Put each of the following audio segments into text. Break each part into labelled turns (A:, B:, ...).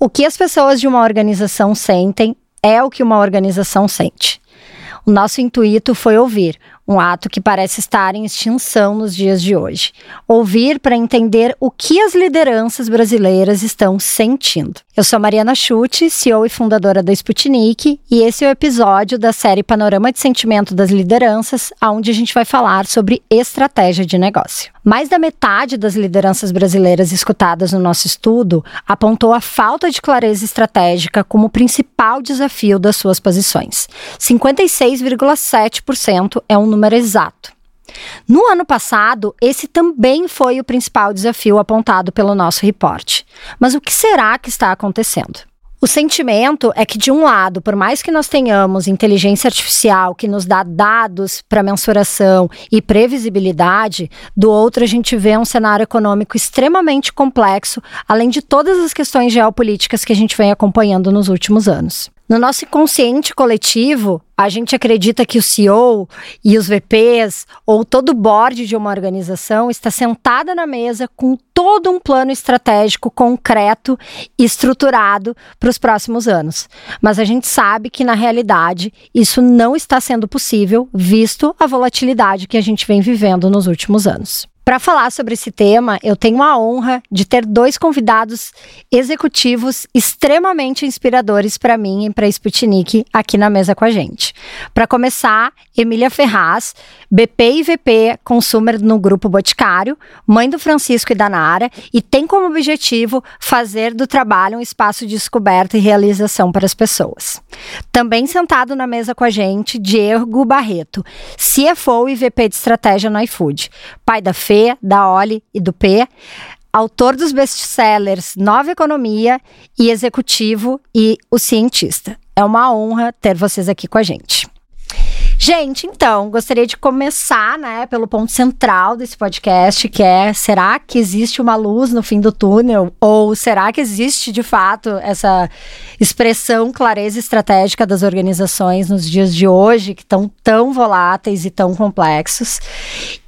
A: O que as pessoas de uma organização sentem é o que uma organização sente. O nosso intuito foi ouvir, um ato que parece estar em extinção nos dias de hoje. Ouvir para entender o que as lideranças brasileiras estão sentindo. Eu sou Mariana Chute, CEO e fundadora da Sputnik, e esse é o episódio da série Panorama de Sentimento das Lideranças, onde a gente vai falar sobre estratégia de negócio. Mais da metade das lideranças brasileiras escutadas no nosso estudo apontou a falta de clareza estratégica como o principal desafio das suas posições. 56,7% é um número exato. No ano passado, esse também foi o principal desafio apontado pelo nosso reporte. Mas o que será que está acontecendo? O sentimento é que, de um lado, por mais que nós tenhamos inteligência artificial que nos dá dados para mensuração e previsibilidade, do outro, a gente vê um cenário econômico extremamente complexo, além de todas as questões geopolíticas que a gente vem acompanhando nos últimos anos. No nosso inconsciente coletivo, a gente acredita que o CEO e os VPs ou todo o board de uma organização está sentada na mesa com todo um plano estratégico concreto e estruturado para os próximos anos. Mas a gente sabe que na realidade isso não está sendo possível, visto a volatilidade que a gente vem vivendo nos últimos anos. Para falar sobre esse tema, eu tenho a honra de ter dois convidados executivos extremamente inspiradores para mim e para a Sputnik aqui na mesa com a gente. Para começar, Emília Ferraz, BP e VP Consumer no Grupo Boticário, mãe do Francisco e da Nara, e tem como objetivo fazer do trabalho um espaço de descoberta e realização para as pessoas. Também sentado na mesa com a gente, Diego Barreto, CFO e VP de Estratégia no iFood, pai da Fê da Oli e do P, autor dos best-sellers Nova Economia e Executivo e O Cientista. É uma honra ter vocês aqui com a gente. Gente, então, gostaria de começar, né, pelo ponto central desse podcast, que é: será que existe uma luz no fim do túnel? Ou será que existe, de fato, essa expressão clareza estratégica das organizações nos dias de hoje, que estão tão voláteis e tão complexos?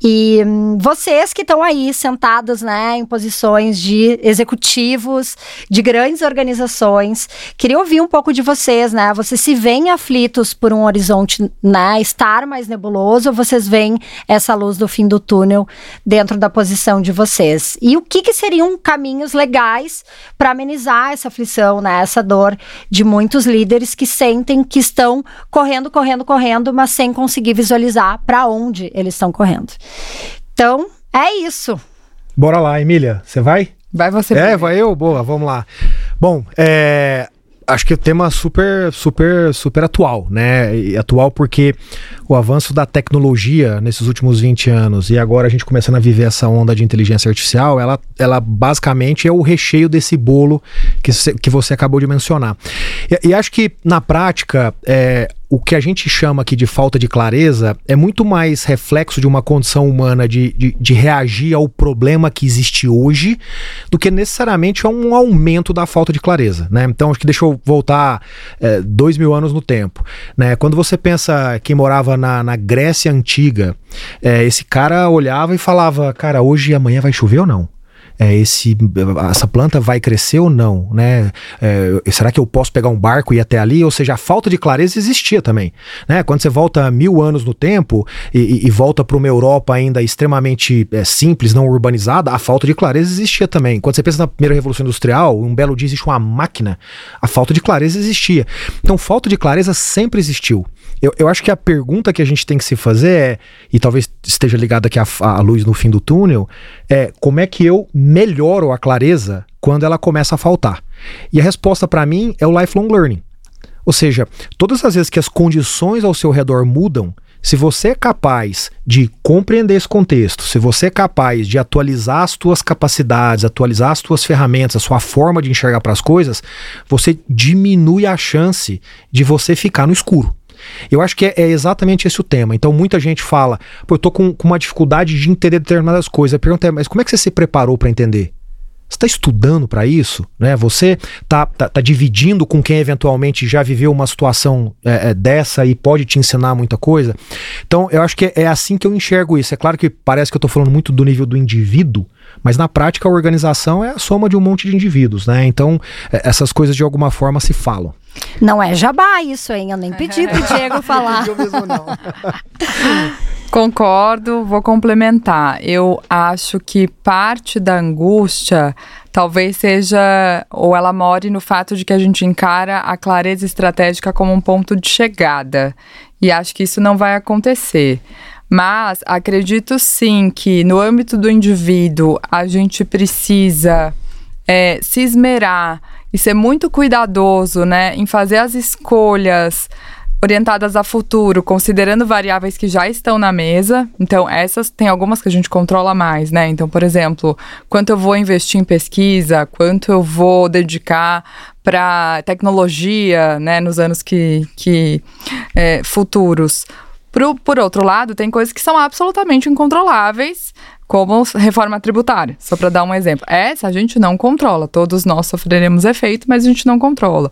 A: E hum, vocês que estão aí sentados, né, em posições de executivos de grandes organizações, queria ouvir um pouco de vocês, né? Vocês se veem aflitos por um horizonte, né? Estar mais nebuloso, vocês veem essa luz do fim do túnel dentro da posição de vocês. E o que, que seriam caminhos legais para amenizar essa aflição, né, essa dor de muitos líderes que sentem que estão correndo, correndo, correndo, mas sem conseguir visualizar para onde eles estão correndo. Então, é isso.
B: Bora lá, Emília, você vai?
C: Vai você.
B: É, vai eu? Boa, vamos lá. Bom, é, acho que o tema super, super, super atual, né? E atual porque o avanço da tecnologia nesses últimos 20 anos e agora a gente começando a viver essa onda de inteligência artificial, ela, ela basicamente é o recheio desse bolo que, que você acabou de mencionar. E, e acho que na prática, é, o que a gente chama aqui de falta de clareza é muito mais reflexo de uma condição humana de, de, de, reagir ao problema que existe hoje do que necessariamente a um aumento da falta de clareza. Né? Então, acho que deixa eu voltar é, dois mil anos no tempo. Né? Quando você pensa quem morava na, na Grécia Antiga, é, esse cara olhava e falava: Cara, hoje e amanhã vai chover ou não? É, esse, essa planta vai crescer ou não, né? É, será que eu posso pegar um barco e ir até ali? Ou seja, a falta de clareza existia também, né? Quando você volta mil anos no tempo e, e volta para uma Europa ainda extremamente é, simples, não urbanizada, a falta de clareza existia também. Quando você pensa na primeira revolução industrial, um belo dia existe uma máquina, a falta de clareza existia. Então, falta de clareza sempre existiu. Eu, eu acho que a pergunta que a gente tem que se fazer é, e talvez esteja ligada aqui à luz no fim do túnel, é como é que eu melhoro a clareza quando ela começa a faltar? E a resposta para mim é o lifelong learning. Ou seja, todas as vezes que as condições ao seu redor mudam, se você é capaz de compreender esse contexto, se você é capaz de atualizar as suas capacidades, atualizar as suas ferramentas, a sua forma de enxergar para as coisas, você diminui a chance de você ficar no escuro. Eu acho que é, é, exatamente esse o tema. Então, muita gente fala, pô, eu tô com, com uma dificuldade de entender determinadas coisas. A pergunta é, mas como é que você se preparou para entender? Você está estudando para isso? Né? Você está tá, tá, dividindo com quem eventualmente já viveu uma situação é, é, dessa e pode te ensinar muita coisa? Então, eu acho que é, é assim que eu enxergo isso. É claro que parece que eu estou falando muito do nível do indivíduo, mas na prática a organização é a soma de um monte de indivíduos, né? Então, é, essas coisas de alguma forma se falam.
A: Não é jabá isso, hein? Eu nem pedi pro Diego falar.
C: Concordo, vou complementar. Eu acho que parte da angústia talvez seja, ou ela more no fato de que a gente encara a clareza estratégica como um ponto de chegada. E acho que isso não vai acontecer. Mas acredito sim que no âmbito do indivíduo a gente precisa é, se esmerar e ser muito cuidadoso né, em fazer as escolhas orientadas a futuro, considerando variáveis que já estão na mesa. Então, essas tem algumas que a gente controla mais, né? Então, por exemplo, quanto eu vou investir em pesquisa, quanto eu vou dedicar para tecnologia, né, nos anos que, que é, futuros. Pro, por outro lado, tem coisas que são absolutamente incontroláveis, como reforma tributária, só para dar um exemplo. Essa a gente não controla, todos nós sofreremos efeito, mas a gente não controla.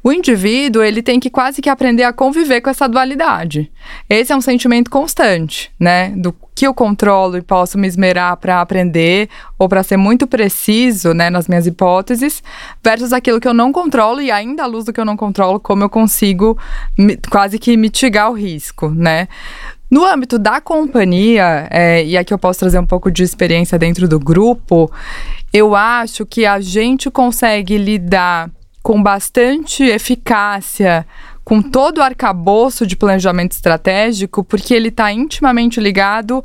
C: O indivíduo, ele tem que quase que aprender a conviver com essa dualidade. Esse é um sentimento constante, né, do que eu controlo e posso me esmerar para aprender ou para ser muito preciso, né, nas minhas hipóteses, versus aquilo que eu não controlo e ainda à luz do que eu não controlo, como eu consigo quase que mitigar o risco, né? No âmbito da companhia, é, e aqui eu posso trazer um pouco de experiência dentro do grupo, eu acho que a gente consegue lidar com bastante eficácia com todo o arcabouço de planejamento estratégico, porque ele está intimamente ligado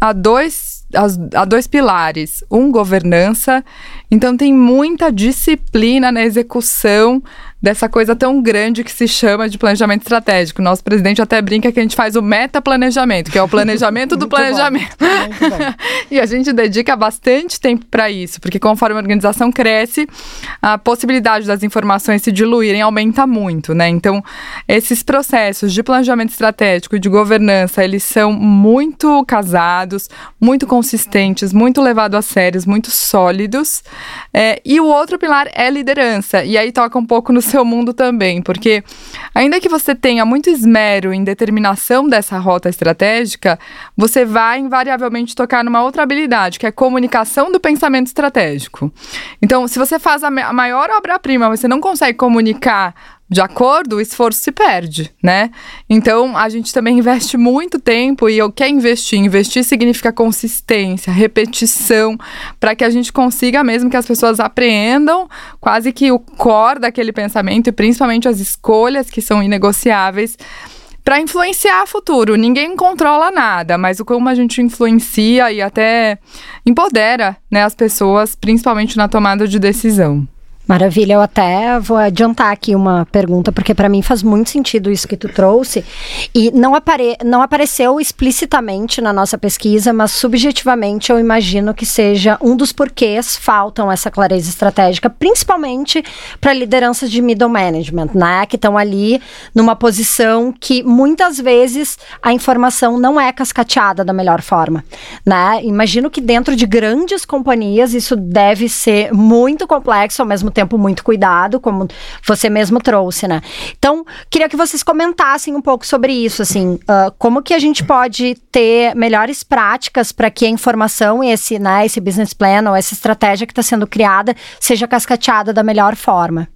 C: a dois, a, a, dois pilares. Um, governança. Então, tem muita disciplina na execução dessa coisa tão grande que se chama de planejamento estratégico. Nosso presidente até brinca que a gente faz o metaplanejamento, que é o planejamento do planejamento. e a gente dedica bastante tempo para isso, porque conforme a organização cresce, a possibilidade das informações se diluírem aumenta muito, né? Então, esses processos de planejamento estratégico e de governança, eles são muito casados, muito consistentes, muito levados a sérios, muito sólidos. É, e o outro pilar é liderança. E aí toca um pouco no seu mundo também, porque ainda que você tenha muito esmero em determinação dessa rota estratégica, você vai invariavelmente tocar numa outra habilidade, que é comunicação do pensamento estratégico. Então, se você faz a maior obra-prima, você não consegue comunicar de acordo, o esforço se perde, né? Então, a gente também investe muito tempo e eu quero investir. Investir significa consistência, repetição, para que a gente consiga mesmo que as pessoas apreendam quase que o core daquele pensamento e principalmente as escolhas que são inegociáveis para influenciar o futuro. Ninguém controla nada, mas o como a gente influencia e até empodera né, as pessoas, principalmente na tomada de decisão.
A: Maravilha, eu até vou adiantar aqui uma pergunta, porque para mim faz muito sentido isso que tu trouxe. E não, apare não apareceu explicitamente na nossa pesquisa, mas subjetivamente eu imagino que seja um dos porquês faltam essa clareza estratégica, principalmente para lideranças de middle management, né? Que estão ali numa posição que muitas vezes a informação não é cascateada da melhor forma, né? Imagino que dentro de grandes companhias isso deve ser muito complexo ao mesmo tempo muito cuidado, como você mesmo trouxe, né? Então, queria que vocês comentassem um pouco sobre isso, assim, uh, como que a gente pode ter melhores práticas para que a informação e esse, né, esse business plan ou essa estratégia que está sendo criada seja cascateada da melhor forma.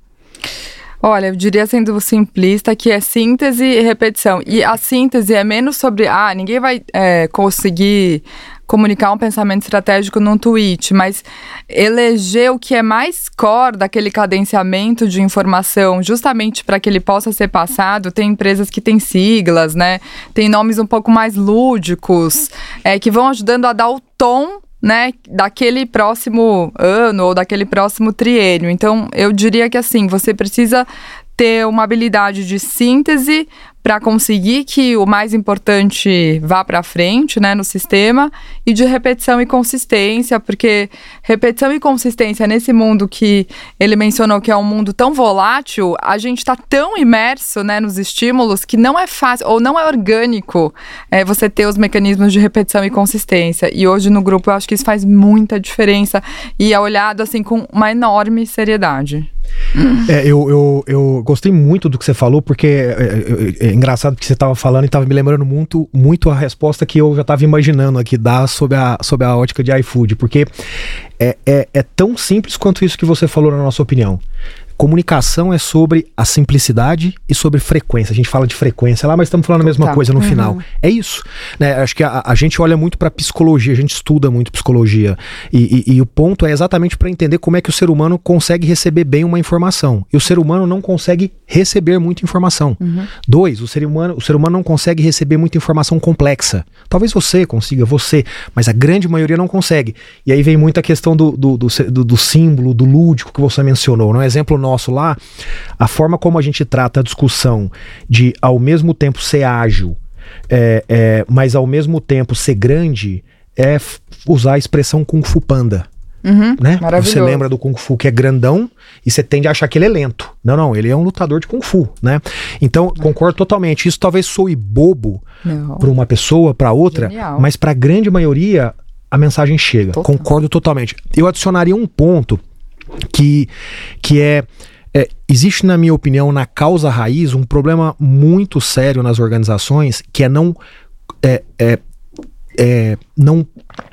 C: Olha, eu diria sendo simplista que é síntese e repetição. E a síntese é menos sobre, ah, ninguém vai é, conseguir comunicar um pensamento estratégico num tweet, mas eleger o que é mais core daquele cadenciamento de informação, justamente para que ele possa ser passado. Tem empresas que têm siglas, né? Tem nomes um pouco mais lúdicos, é, que vão ajudando a dar o tom né, daquele próximo ano ou daquele próximo triênio. Então, eu diria que assim, você precisa ter uma habilidade de síntese para conseguir que o mais importante vá para frente, né, no sistema, e de repetição e consistência, porque repetição e consistência nesse mundo que ele mencionou que é um mundo tão volátil, a gente está tão imerso, né, nos estímulos que não é fácil ou não é orgânico é, você ter os mecanismos de repetição e consistência. E hoje no grupo eu acho que isso faz muita diferença e é olhado assim com uma enorme seriedade.
B: É, eu, eu, eu gostei muito do que você falou, porque é, é, é engraçado que você estava falando e estava me lembrando muito, muito a resposta que eu já estava imaginando aqui dar sobre a, sobre a ótica de iFood, porque é, é, é tão simples quanto isso que você falou na nossa opinião. Comunicação é sobre a simplicidade e sobre frequência. A gente fala de frequência lá, mas estamos falando a mesma tá. coisa no uhum. final. É isso. Né? Acho que a, a gente olha muito para psicologia, a gente estuda muito psicologia. E, e, e o ponto é exatamente para entender como é que o ser humano consegue receber bem uma informação. E o ser humano não consegue receber muita informação. Uhum. Dois, o ser, humano, o ser humano não consegue receber muita informação complexa. Talvez você consiga, você, mas a grande maioria não consegue. E aí vem muita questão do, do, do, do, do símbolo, do lúdico que você mencionou. Um exemplo nosso nosso lá, a forma como a gente trata a discussão de ao mesmo tempo ser ágil, é, é, mas ao mesmo tempo ser grande, é usar a expressão Kung Fu Panda. Uhum, né? Você lembra do Kung Fu que é grandão e você tende a achar que ele é lento. Não, não, ele é um lutador de Kung Fu, né? Então, concordo totalmente. Isso talvez soe bobo para uma pessoa, para outra, Genial. mas para a grande maioria a mensagem chega. Total. Concordo totalmente. Eu adicionaria um ponto que, que é, é, existe, na minha opinião, na causa raiz, um problema muito sério nas organizações, que é não, é, é, é não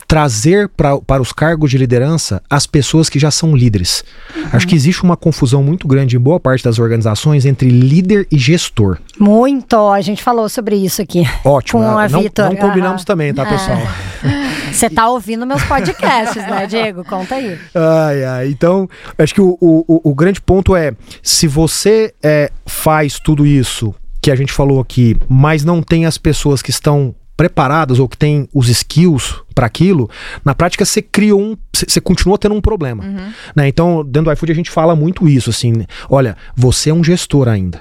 B: trazer pra, para os cargos de liderança as pessoas que já são líderes. Uhum. Acho que existe uma confusão muito grande em boa parte das organizações entre líder e gestor.
A: Muito, a gente falou sobre isso aqui.
B: Ótimo, com a não, Vitor. não combinamos uhum. também, tá, pessoal?
A: Você tá ouvindo meus podcasts, né, Diego? Conta aí.
B: Ai, ai. Então, acho que o, o, o grande ponto é: se você é, faz tudo isso que a gente falou aqui, mas não tem as pessoas que estão preparadas ou que têm os skills para aquilo, na prática você criou um. Você continua tendo um problema. Uhum. Né? Então, dentro do iFood a gente fala muito isso, assim. Olha, você é um gestor ainda.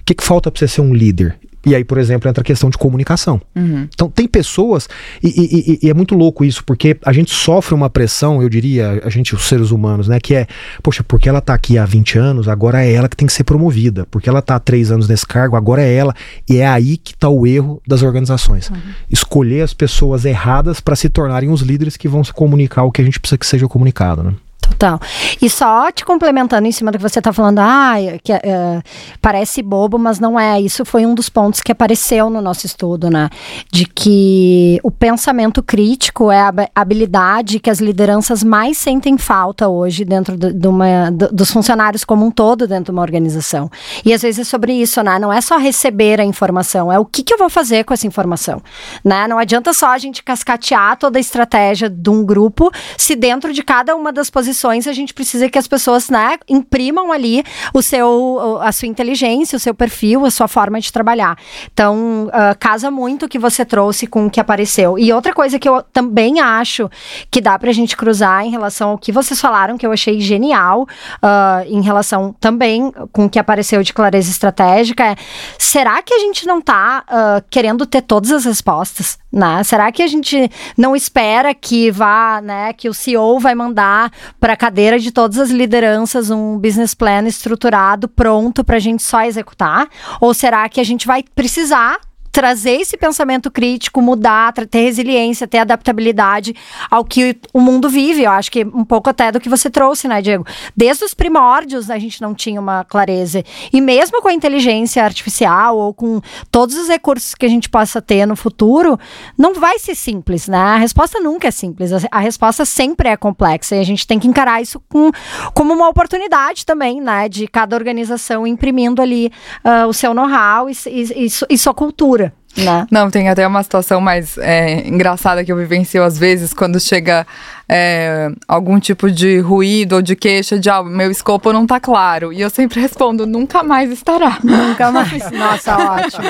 B: O que, que falta para você ser um líder? E aí, por exemplo, entra a questão de comunicação. Uhum. Então, tem pessoas, e, e, e, é muito louco isso, porque a gente sofre uma pressão, eu diria, a gente, os seres humanos, né? Que é, poxa, porque ela tá aqui há 20 anos, agora é ela que tem que ser promovida. Porque ela tá há 3 anos nesse cargo, agora é ela. E é aí que tá o erro das organizações. Uhum. Escolher as pessoas erradas para se tornarem os líderes que vão se comunicar o que a gente precisa que seja comunicado, né?
A: Total. E só te complementando em cima do que você está falando, ah, que, uh, parece bobo, mas não é. Isso foi um dos pontos que apareceu no nosso estudo, né? De que o pensamento crítico é a habilidade que as lideranças mais sentem falta hoje dentro de, de uma, de, dos funcionários como um todo dentro de uma organização. E às vezes é sobre isso, né? Não é só receber a informação, é o que, que eu vou fazer com essa informação, né? Não adianta só a gente cascatear toda a estratégia de um grupo se dentro de cada uma das posições a gente precisa que as pessoas, né, imprimam ali o seu, a sua inteligência, o seu perfil, a sua forma de trabalhar. Então, uh, casa muito o que você trouxe com o que apareceu. E outra coisa que eu também acho que dá pra gente cruzar em relação ao que vocês falaram, que eu achei genial, uh, em relação também com o que apareceu de clareza estratégica, é será que a gente não tá uh, querendo ter todas as respostas? Né? Será que a gente não espera que vá, né, que o CEO vai mandar para a cadeira de todas as lideranças um business plan estruturado, pronto para a gente só executar? Ou será que a gente vai precisar trazer esse pensamento crítico, mudar, ter resiliência, ter adaptabilidade ao que o mundo vive. Eu acho que um pouco até do que você trouxe, né, Diego? Desde os primórdios a gente não tinha uma clareza. E mesmo com a inteligência artificial ou com todos os recursos que a gente possa ter no futuro, não vai ser simples, né? A resposta nunca é simples. A resposta sempre é complexa e a gente tem que encarar isso com, como uma oportunidade também, né? De cada organização imprimindo ali uh, o seu know-how e, e, e, e sua cultura.
C: Né? Não, tem até uma situação mais é, engraçada que eu vivencio às vezes quando chega é, algum tipo de ruído ou de queixa de ah, meu escopo não tá claro. E eu sempre respondo, nunca mais estará.
A: Nunca mais. Nossa, ótimo.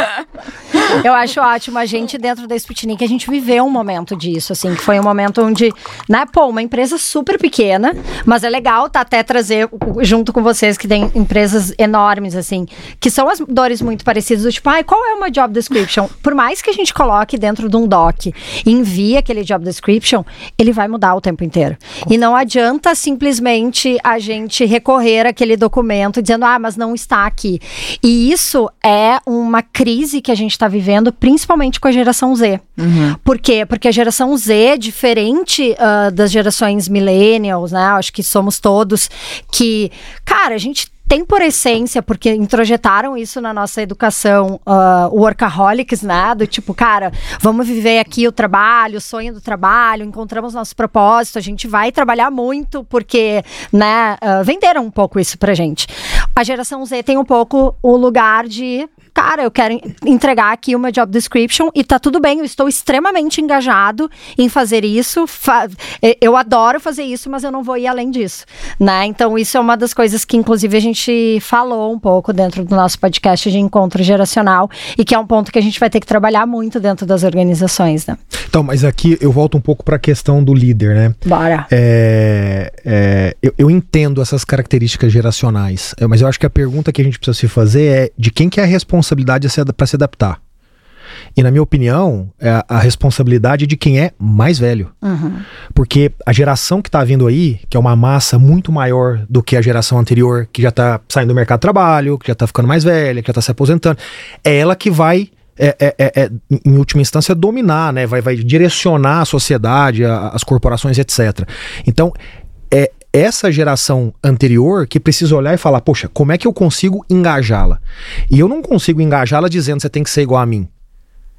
A: Eu acho ótimo. A gente, dentro da Sputnik, a gente viveu um momento disso, assim, que foi um momento onde, né, pô, uma empresa super pequena, mas é legal tá, até trazer junto com vocês que tem empresas enormes, assim, que são as dores muito parecidas, do tipo, ai, qual é uma job description? Por mais que a gente coloque dentro de um doc e envie aquele job description, ele vai mudar o tempo inteiro. E não adianta simplesmente a gente recorrer àquele documento dizendo, ah, mas não está aqui. E isso é uma crise que a gente está vivendo, principalmente com a geração Z. Uhum. Por quê? Porque a geração Z é diferente uh, das gerações millennials, né? Acho que somos todos que, cara, a gente tem por essência, porque introjetaram isso na nossa educação, uh, workaholics, né? Do tipo, cara, vamos viver aqui o trabalho, o sonho do trabalho, encontramos nosso propósito, a gente vai trabalhar muito, porque, né, uh, venderam um pouco isso pra gente. A geração Z tem um pouco o lugar de cara, eu quero entregar aqui uma job description e tá tudo bem, eu estou extremamente engajado em fazer isso. Fa eu adoro fazer isso, mas eu não vou ir além disso, né? Então, isso é uma das coisas que, inclusive, a gente falou um pouco dentro do nosso podcast de encontro geracional e que é um ponto que a gente vai ter que trabalhar muito dentro das organizações, né?
B: Então, mas aqui eu volto um pouco para a questão do líder, né?
A: Bora.
B: É, é, eu, eu, entendo essas características geracionais, mas eu acho que a pergunta que a gente precisa se fazer é de quem que é a responsabilidade responsabilidade para se adaptar. E na minha opinião, é a responsabilidade de quem é mais velho. Uhum. Porque a geração que está vindo aí, que é uma massa muito maior do que a geração anterior, que já está saindo do mercado de trabalho, que já está ficando mais velha, que já está se aposentando, é ela que vai é, é, é, é, em última instância, dominar, né? vai, vai direcionar a sociedade, a, as corporações, etc. Então, é, essa geração anterior que precisa olhar e falar, poxa, como é que eu consigo engajá-la? E eu não consigo engajá-la dizendo você tem que ser igual a mim.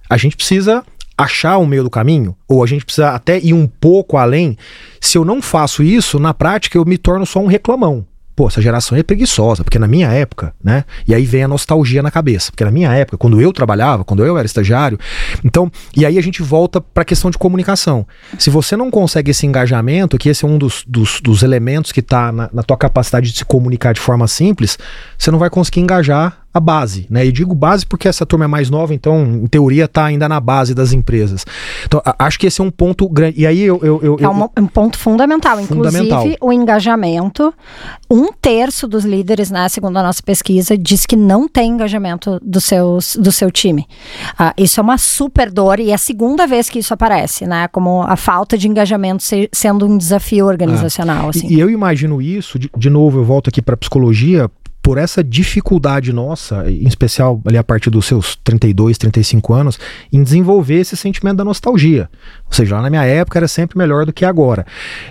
B: A gente precisa achar o meio do caminho, ou a gente precisa até ir um pouco além. Se eu não faço isso, na prática eu me torno só um reclamão pô, essa geração é preguiçosa, porque na minha época, né? E aí vem a nostalgia na cabeça, porque na minha época, quando eu trabalhava, quando eu era estagiário, então, e aí a gente volta para a questão de comunicação. Se você não consegue esse engajamento, que esse é um dos, dos, dos elementos que está na, na tua capacidade de se comunicar de forma simples, você não vai conseguir engajar a base, né? E digo base porque essa turma é mais nova, então, em teoria, está ainda na base das empresas. Então, acho que esse é um ponto grande. E aí eu. eu, eu
A: é um, um, ponto fundamental. fundamental. Inclusive, o engajamento. Um terço dos líderes, né, segundo a nossa pesquisa, diz que não tem engajamento do, seus, do seu time. Uh, isso é uma super dor e é a segunda vez que isso aparece, né? Como a falta de engajamento se, sendo um desafio organizacional. Ah, assim.
B: e, e eu imagino isso, de, de novo, eu volto aqui para psicologia, por essa dificuldade nossa, em especial ali a partir dos seus 32, 35 anos, em desenvolver esse sentimento da nostalgia. Ou seja, lá na minha época era sempre melhor do que agora.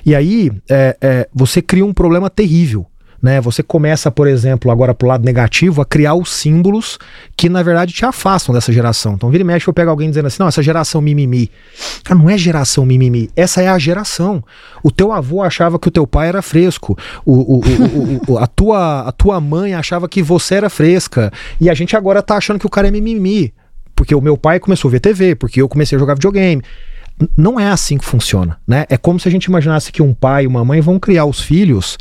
B: E aí é, é, você cria um problema terrível né? Você começa, por exemplo, agora pro lado negativo, a criar os símbolos que na verdade te afastam dessa geração. Então, vira e mexe, eu pego alguém dizendo assim: não, essa geração mimimi. Cara, não é geração mimimi, essa é a geração. O teu avô achava que o teu pai era fresco, o, o, o, o, a, tua, a tua mãe achava que você era fresca, e a gente agora tá achando que o cara é mimimi. Porque o meu pai começou a ver TV, porque eu comecei a jogar videogame não é assim que funciona, né? É como se a gente imaginasse que um pai e uma mãe vão criar os filhos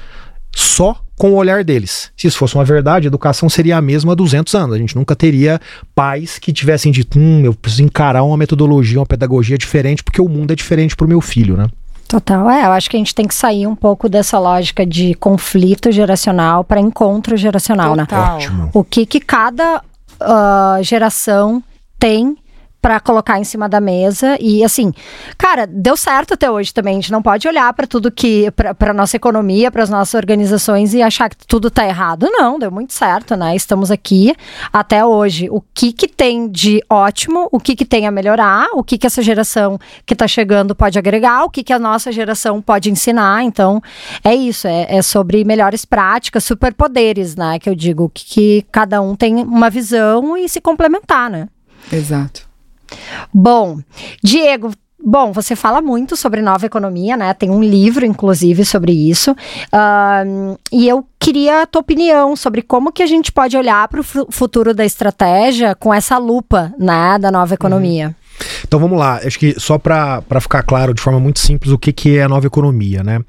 B: só com o olhar deles. Se isso fosse uma verdade, a educação seria a mesma há 200 anos. A gente nunca teria pais que tivessem dito, hum, eu preciso encarar uma metodologia, uma pedagogia diferente, porque o mundo é diferente para o meu filho, né?
A: Total, é. Eu acho que a gente tem que sair um pouco dessa lógica de conflito geracional para encontro geracional, né?
C: Total.
A: né? Ótimo. O que, que cada uh, geração tem para colocar em cima da mesa. E assim, cara, deu certo até hoje também. A gente não pode olhar para tudo que. para nossa economia, para as nossas organizações e achar que tudo tá errado. Não, deu muito certo, né? Estamos aqui até hoje. O que que tem de ótimo, o que que tem a melhorar, o que que essa geração que tá chegando pode agregar, o que que a nossa geração pode ensinar. Então, é isso. É, é sobre melhores práticas, superpoderes, né? Que eu digo, que, que cada um tem uma visão e se complementar, né?
C: Exato.
A: Bom, Diego, Bom, você fala muito sobre nova economia, né? Tem um livro, inclusive, sobre isso. Uh, e eu queria a tua opinião sobre como que a gente pode olhar para o futuro da estratégia com essa lupa, né, da nova economia. Uhum.
B: Então vamos lá, acho que só para ficar claro de forma muito simples o que, que é a nova economia, né?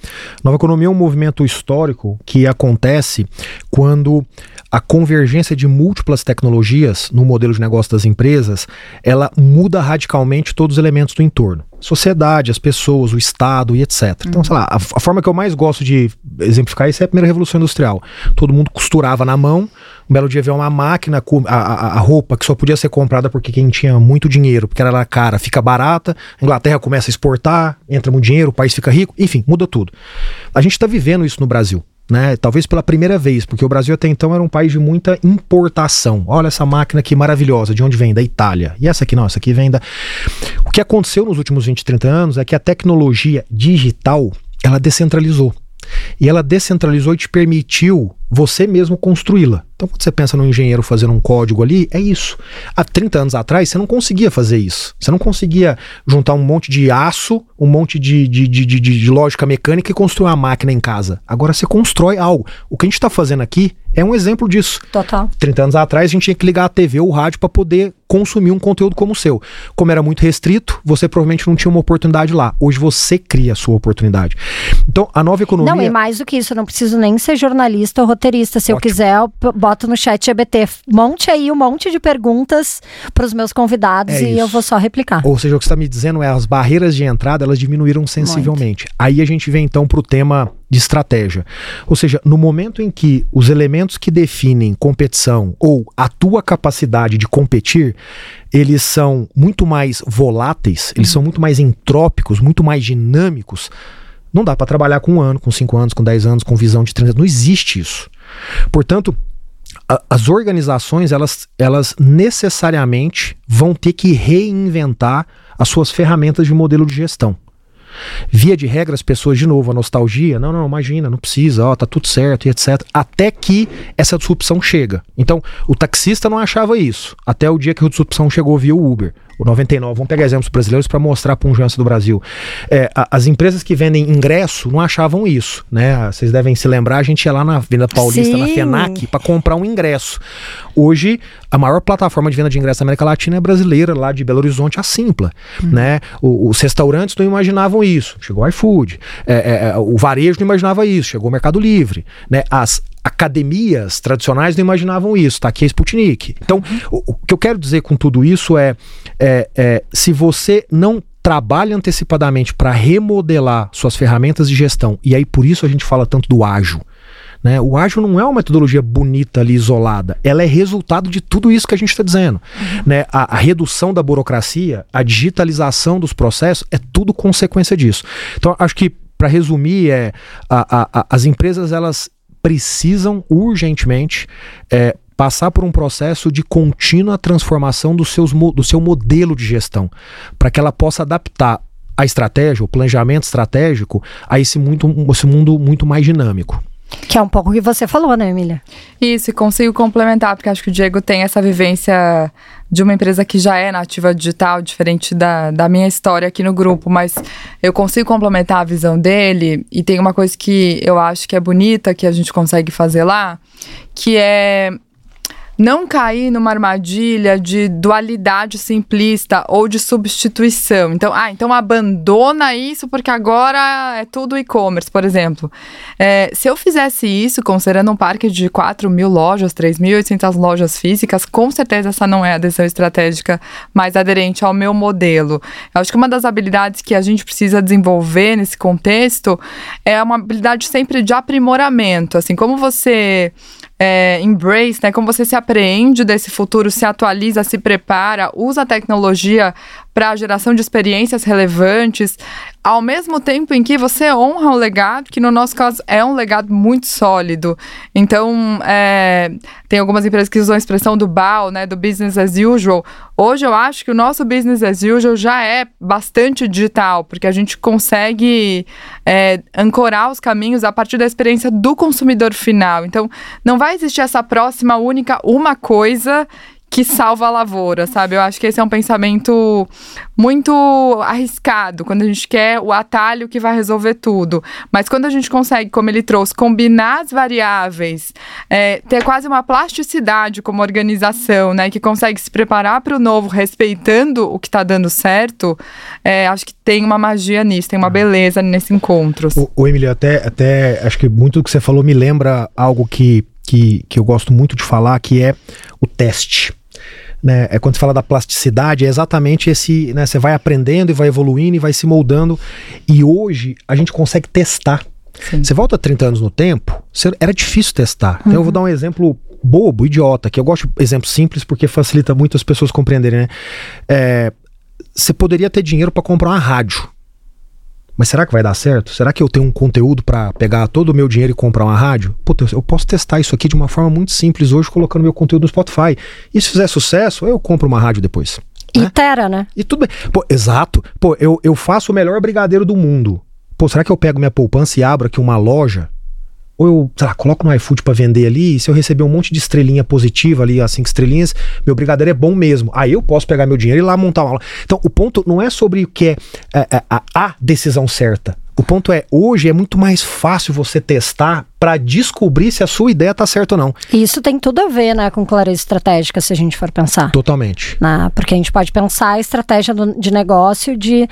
B: Nova economia é um movimento histórico que acontece quando a convergência de múltiplas tecnologias no modelo de negócio das empresas, ela muda radicalmente todos os elementos do entorno. Sociedade, as pessoas, o Estado e etc. Então, uhum. sei lá, a, a, forma que eu mais gosto de exemplificar isso é a primeira Revolução Industrial. Todo mundo costurava na mão, um belo dia veio uma máquina, a, a, a, roupa que só podia ser comprada porque quem tinha muito dinheiro, porque era cara, fica barata, a Inglaterra começa a exportar, entra muito dinheiro, o país fica rico, enfim, muda tudo. A gente está vivendo isso no Brasil né? Talvez pela primeira vez, porque o Brasil até então era um país de muita importação. Olha essa máquina aqui maravilhosa, de onde vem? Da Itália. E essa aqui não, essa aqui vem da. O que aconteceu nos últimos 20, 30 anos é que a tecnologia digital ela descentralizou. E ela descentralizou e te permitiu você mesmo construí-la. Então, quando você pensa no engenheiro fazendo um código ali, é isso. Há 30 anos atrás, você não conseguia fazer isso. Você não conseguia juntar um monte de aço, um monte de, de, de, de, de lógica mecânica e construir uma máquina em casa. Agora você constrói algo. O que a gente está fazendo aqui é um exemplo disso.
A: Total.
B: 30 anos atrás, a gente tinha que ligar a TV ou o rádio para poder consumir um conteúdo como o seu. Como era muito restrito, você provavelmente não tinha uma oportunidade lá. Hoje você cria a sua oportunidade. Então, a nova economia.
A: Não, e mais do que isso, eu não preciso nem ser jornalista ou roteirista. Se Ótimo. eu quiser, eu boto no chat GBT. Monte aí um monte de perguntas para os meus convidados é e isso. eu vou só replicar.
B: Ou seja, o que você está me dizendo é as barreiras de entrada elas diminuíram sensivelmente. Muito. Aí a gente vem então para o tema de estratégia. Ou seja, no momento em que os elementos que definem competição ou a tua capacidade de competir, eles são muito mais voláteis, eles são muito mais entrópicos, muito mais dinâmicos. Não dá para trabalhar com um ano, com cinco anos, com dez anos, com visão de 30 anos. Não existe isso. Portanto, a, as organizações, elas, elas necessariamente vão ter que reinventar as suas ferramentas de modelo de gestão. Via de regra, as pessoas, de novo, a nostalgia, não, não, imagina, não precisa, ó, tá tudo certo e etc. Até que essa disrupção chega. Então, o taxista não achava isso, até o dia que a disrupção chegou via Uber o 99, vamos pegar exemplos brasileiros para mostrar a punjância do Brasil. É, a, as empresas que vendem ingresso não achavam isso, né? Vocês devem se lembrar, a gente ia lá na Venda Paulista, Sim. na FENAC, para comprar um ingresso. Hoje, a maior plataforma de venda de ingresso da América Latina é brasileira, lá de Belo Horizonte, a Simpla, hum. né? O, os restaurantes não imaginavam isso, chegou o iFood. É, é, é, o varejo não imaginava isso, chegou o Mercado Livre, né? As academias tradicionais não imaginavam isso, tá aqui é Sputnik. Então, o, o, que eu quero dizer com tudo isso é, é, é se você não trabalha antecipadamente para remodelar suas ferramentas de gestão, e aí por isso a gente fala tanto do ágil. Né? O ágil não é uma metodologia bonita ali, isolada. Ela é resultado de tudo isso que a gente está dizendo. Uhum. Né? A, a, redução da burocracia, a digitalização dos processos, é tudo consequência disso. Então, acho que, para resumir, é, a, a, as empresas elas precisam urgentemente é, passar por um processo de contínua transformação do, seus, do seu modelo de gestão, para que ela possa adaptar a estratégia, o planejamento estratégico, a esse, muito, esse mundo muito mais dinâmico.
A: Que é um pouco o que você falou, né, Emília?
C: Isso, e consigo complementar, porque acho que o Diego tem essa vivência de uma empresa que já é nativa digital, diferente da, da minha história aqui no grupo, mas eu consigo complementar a visão dele e tem uma coisa que eu acho que é bonita, que a gente consegue fazer lá, que é não cair numa armadilha de dualidade simplista ou de substituição. Então, ah, então abandona isso porque agora é tudo e-commerce, por exemplo. É, se eu fizesse isso, considerando um parque de 4 mil lojas, 3.800 lojas físicas, com certeza essa não é a decisão estratégica mais aderente ao meu modelo. Eu acho que uma das habilidades que a gente precisa desenvolver nesse contexto é uma habilidade sempre de aprimoramento. Assim, como você é, embrace, né? Como você se apreende desse futuro, se atualiza, se prepara, usa a tecnologia para a geração de experiências relevantes, ao mesmo tempo em que você honra o legado, que no nosso caso é um legado muito sólido. Então, é, tem algumas empresas que usam a expressão do BAU, né, do business as usual. Hoje eu acho que o nosso business as usual já é bastante digital, porque a gente consegue é, ancorar os caminhos a partir da experiência do consumidor final. Então, não vai existir essa próxima única uma coisa que salva a lavoura, sabe? Eu acho que esse é um pensamento muito arriscado, quando a gente quer o atalho que vai resolver tudo. Mas quando a gente consegue, como ele trouxe, combinar as variáveis, é, ter quase uma plasticidade como organização, né? Que consegue se preparar para o novo, respeitando o que está dando certo, é, acho que tem uma magia nisso, tem uma beleza nesse encontro.
B: O, o Emílio, até, até acho que muito do que você falou me lembra algo que que, que eu gosto muito de falar, que é o teste. Né? É quando você fala da plasticidade, é exatamente esse, né? Você vai aprendendo e vai evoluindo e vai se moldando. E hoje a gente consegue testar. Sim. Você volta 30 anos no tempo, era difícil testar. Então eu vou uhum. dar um exemplo bobo, idiota, que eu gosto de exemplo simples porque facilita muito as pessoas compreenderem, né? É, você poderia ter dinheiro para comprar uma rádio. Mas será que vai dar certo? Será que eu tenho um conteúdo para pegar todo o meu dinheiro e comprar uma rádio? Puta, eu posso testar isso aqui de uma forma muito simples hoje, colocando meu conteúdo no Spotify. E se fizer sucesso, eu compro uma rádio depois.
A: Né? Itera, né?
B: E tudo bem. Pô, exato. Pô, eu, eu faço o melhor brigadeiro do mundo. Pô, será que eu pego minha poupança e abro aqui uma loja ou eu, sei lá, coloco no iFood para vender ali, e se eu receber um monte de estrelinha positiva ali, as cinco estrelinhas, meu brigadeiro é bom mesmo. Aí eu posso pegar meu dinheiro e ir lá montar uma aula. Então, o ponto não é sobre o que é, é, é a, a decisão certa. O ponto é, hoje é muito mais fácil você testar para descobrir se a sua ideia tá certa ou não.
A: E isso tem tudo a ver, né, com clareza estratégica, se a gente for pensar.
B: Totalmente.
A: Né? Porque a gente pode pensar a estratégia do, de negócio de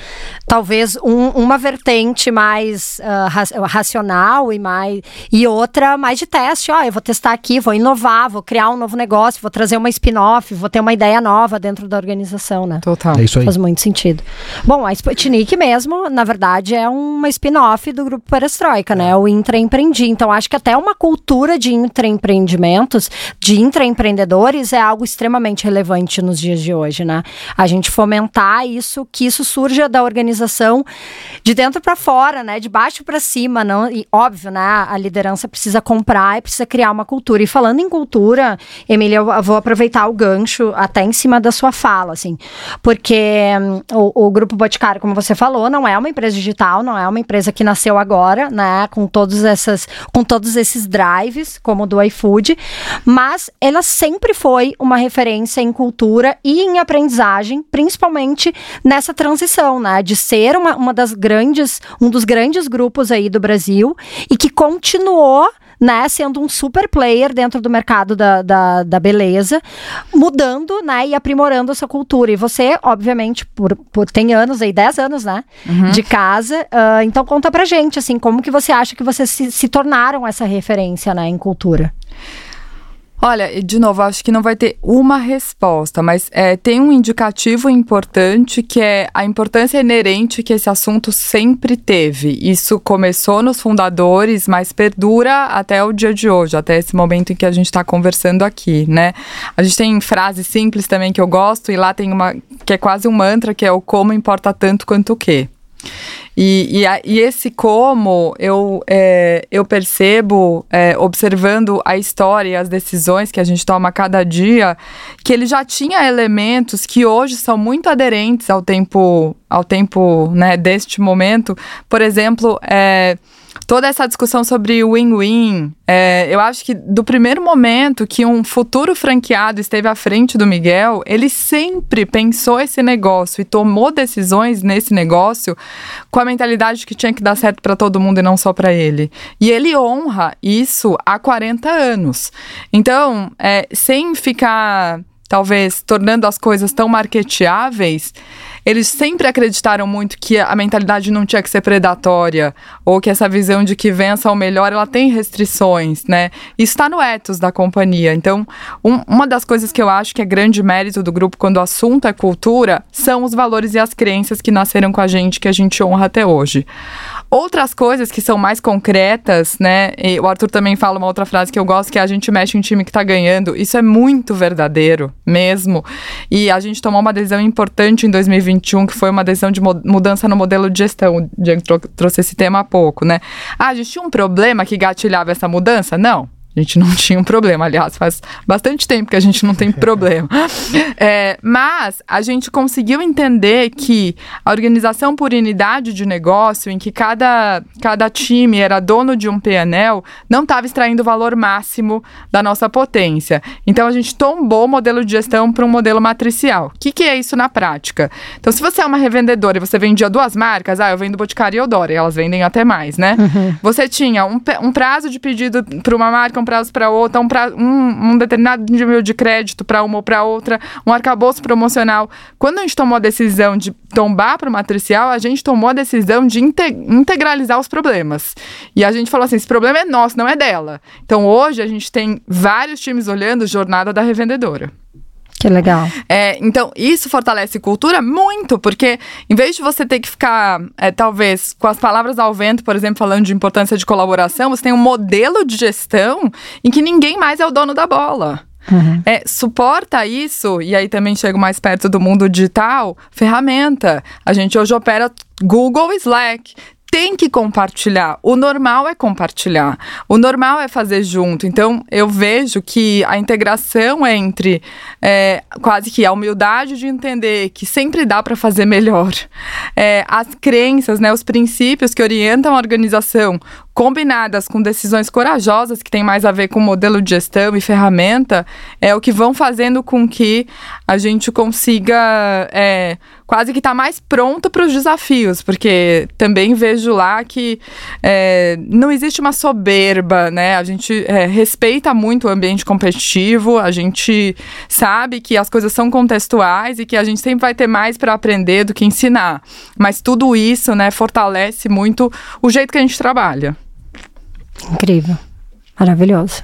A: talvez um, uma vertente mais uh, racional e mais e outra mais de teste. Ó, eu vou testar aqui, vou inovar, vou criar um novo negócio, vou trazer uma spin-off, vou ter uma ideia nova dentro da organização, né?
C: Total.
B: É isso aí.
A: Faz muito sentido. Bom, a Sputnik mesmo, na verdade, é uma spin-off do grupo Perestroika, né? O Intraempreendi. Então, acho que até uma cultura de intraempreendimentos, de intraempreendedores, é algo extremamente relevante nos dias de hoje, né? A gente fomentar isso, que isso surja da organização de dentro para fora, né? De baixo para cima, não? E óbvio, né? A liderança precisa comprar e precisa criar uma cultura. E falando em cultura, Emília, eu vou aproveitar o gancho até em cima da sua fala, assim, porque um, o, o Grupo Boticário, como você falou, não é uma empresa digital, não é uma empresa que nasceu agora, né? Com todas essas, com todos esses drives, como o do iFood, mas ela sempre foi uma referência em cultura e em aprendizagem, principalmente nessa transição, né? De ser uma, uma das grandes, um dos grandes grupos aí do Brasil e que continuou né, sendo um super player dentro do mercado da, da, da, beleza, mudando, né, e aprimorando essa cultura. E você, obviamente, por, por tem anos aí, 10 anos, né, uhum. de casa, uh, então conta pra gente, assim, como que você acha que vocês se, se tornaram essa referência, né, em cultura?
C: Olha, de novo, acho que não vai ter uma resposta, mas é, tem um indicativo importante que é a importância inerente que esse assunto sempre teve. Isso começou nos fundadores, mas perdura até o dia de hoje, até esse momento em que a gente está conversando aqui, né? A gente tem frases simples também que eu gosto, e lá tem uma que é quase um mantra, que é o como importa tanto quanto o quê. E, e, e, esse como eu, é, eu percebo, é, observando a história e as decisões que a gente toma cada dia, que ele já tinha elementos que hoje são muito aderentes ao tempo, ao tempo né, deste momento. Por exemplo, é, toda essa discussão sobre win-win, é, eu acho que do primeiro momento que um futuro franqueado esteve à frente do Miguel, ele sempre pensou esse negócio e tomou decisões nesse negócio com a mentalidade que tinha que dar certo para todo mundo e não só para ele. E ele honra isso há 40 anos. Então, é, sem ficar talvez tornando as coisas tão marketeáveis, eles sempre acreditaram muito que a mentalidade não tinha que ser predatória, ou que essa visão de que vença o melhor, ela tem restrições, né? Isso está no ethos da companhia. Então, um, uma das coisas que eu acho que é grande mérito do grupo quando o assunto é cultura, são os valores e as crenças que nasceram com a gente, que a gente honra até hoje. Outras coisas que são mais concretas, né? E o Arthur também fala uma outra frase que eu gosto, que é a gente mexe em time que tá ganhando. Isso é muito verdadeiro, mesmo. E a gente tomou uma decisão importante em 2021, que foi uma decisão de mudança no modelo de gestão. O Diego trouxe esse tema há pouco, né? Ah, a gente tinha um problema que gatilhava essa mudança? Não. A gente não tinha um problema, aliás, faz bastante tempo que a gente não tem problema. É, mas a gente conseguiu entender que a organização por unidade de negócio, em que cada, cada time era dono de um PNL, não estava extraindo o valor máximo da nossa potência. Então a gente tombou o modelo de gestão para um modelo matricial. O que, que é isso na prática? Então, se você é uma revendedora e você vendia duas marcas, ah, eu vendo Boticário e Eudora, e elas vendem até mais, né? Uhum. Você tinha um, um prazo de pedido para uma marca um prazo para outra, um, pra, um, um determinado nível de crédito para uma ou para outra, um arcabouço promocional. Quando a gente tomou a decisão de tombar para o matricial, a gente tomou a decisão de integralizar os problemas. E a gente falou assim: esse problema é nosso, não é dela. Então hoje a gente tem vários times olhando jornada da revendedora.
A: Que legal.
C: É, então, isso fortalece cultura muito, porque em vez de você ter que ficar, é, talvez, com as palavras ao vento, por exemplo, falando de importância de colaboração, você tem um modelo de gestão em que ninguém mais é o dono da bola. Uhum. É, suporta isso, e aí também chego mais perto do mundo digital, ferramenta. A gente hoje opera Google Slack tem que compartilhar. O normal é compartilhar. O normal é fazer junto. Então, eu vejo que a integração entre é, quase que a humildade de entender que sempre dá para fazer melhor, é, as crenças, né, os princípios que orientam a organização, combinadas com decisões corajosas que tem mais a ver com modelo de gestão e ferramenta, é o que vão fazendo com que a gente consiga é, quase que estar tá mais pronto para os desafios, porque também vejo lá que é, não existe uma soberba, né? A gente é, respeita muito o ambiente competitivo, a gente sabe que as coisas são contextuais e que a gente sempre vai ter mais para aprender do que ensinar. Mas tudo isso, né, fortalece muito o jeito que a gente trabalha.
A: Incrível. Maravilhoso.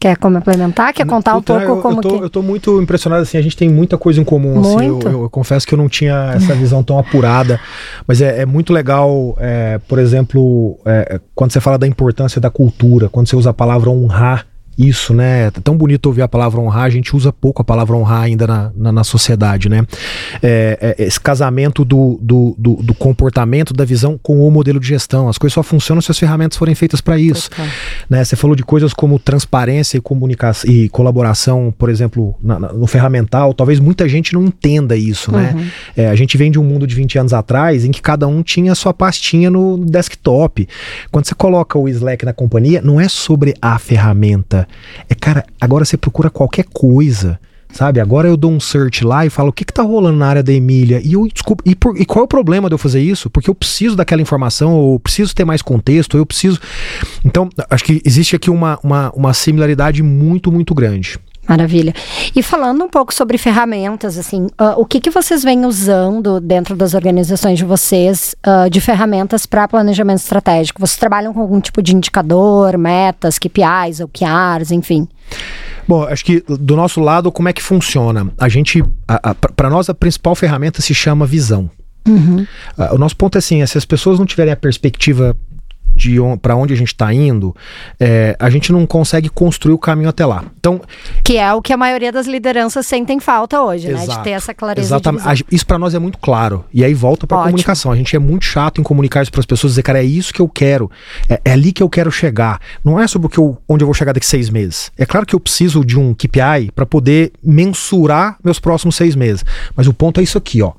A: Quer complementar? Quer contar um então, pouco
B: eu,
A: como
B: eu tô,
A: que...
B: Eu tô muito impressionado, assim, a gente tem muita coisa em comum, assim, eu, eu, eu, confesso que eu não tinha essa visão tão apurada, mas é, é muito legal, é, por exemplo, é, quando você fala da importância da cultura, quando você usa a palavra honrar, isso, né? É tão bonito ouvir a palavra honrar, a gente usa pouco a palavra honrar ainda na, na, na sociedade, né? É, é, esse casamento do, do, do, do, comportamento, da visão com o modelo de gestão. As coisas só funcionam se as ferramentas forem feitas para isso. Né? Você falou de coisas como transparência e comunicação e colaboração, por exemplo, na, no ferramental. Talvez muita gente não entenda isso, né? uhum. É, a gente vem de um mundo de 20 anos atrás em que cada um tinha sua pastinha no desktop. Quando você coloca o Slack na companhia, não é sobre a ferramenta é, cara, agora você procura qualquer coisa. Sabe, agora eu dou um search lá e falo o que, que tá rolando na área da Emília. E eu desculpa, e, por, e qual é o problema de eu fazer isso? Porque eu preciso daquela informação, eu preciso ter mais contexto, eu preciso. Então, acho que existe aqui uma, uma, uma similaridade muito, muito grande.
A: Maravilha. E falando um pouco sobre ferramentas, assim, uh, o que, que vocês vêm usando dentro das organizações de vocês uh, de ferramentas para planejamento estratégico? Vocês trabalham com algum tipo de indicador, metas, KPIs, OKRs, enfim?
B: Bom, acho que do nosso lado, como é que funciona? A gente, para nós, a principal ferramenta se chama visão. Uhum. Uh, o nosso ponto é assim: é, se as pessoas não tiverem a perspectiva de on, para onde a gente está indo, é, a gente não consegue construir o caminho até lá. Então,
A: que é o que a maioria das lideranças sentem falta hoje, exato, né? De ter essa clareza. Exatamente.
B: Isso para nós é muito claro. E aí volta para comunicação. A gente é muito chato em comunicar isso para as pessoas, dizer, cara, é isso que eu quero, é, é, ali que eu quero chegar. Não é sobre o que eu, onde eu vou chegar daqui seis meses. É claro que eu preciso de um KPI para poder mensurar meus próximos seis meses. Mas o ponto é isso aqui, ó.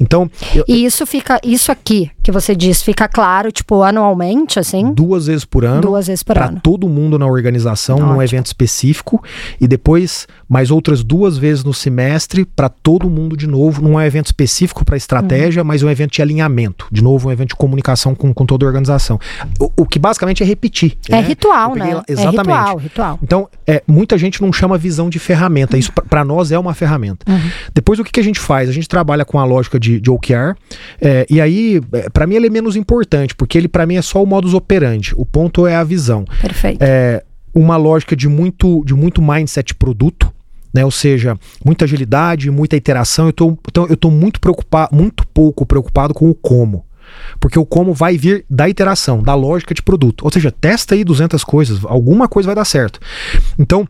B: Então.
A: Eu, e isso fica, isso aqui que você diz, fica claro, tipo, anualmente, assim?
B: Duas vezes por ano.
A: Duas vezes por ano.
B: todo mundo na organização, Ótimo. num evento específico. E depois, mais outras duas vezes no semestre, para todo mundo de novo, num evento específico para estratégia, uhum. mas um evento de alinhamento. De novo, um evento de comunicação com, com toda a organização. O, o que basicamente é repetir.
A: É né? ritual, né?
B: Exatamente. É ritual, ritual. Então, é, muita gente não chama visão de ferramenta. Isso, para nós, é uma ferramenta. Uhum. Depois, o que, que a gente faz? A gente trabalha com a lógica de, de OKR. É, e aí, é, para mim, ele é menos importante, porque ele, para mim, é só o modus operandi. O ponto é a visão.
A: Perfeito.
B: É, uma lógica de muito, de muito mindset produto. Né, ou seja, muita agilidade, muita iteração. Eu tô, então, eu estou muito preocupado, muito pouco preocupado com o como. Porque o como vai vir da iteração, da lógica de produto. Ou seja, testa aí 200 coisas, alguma coisa vai dar certo. Então,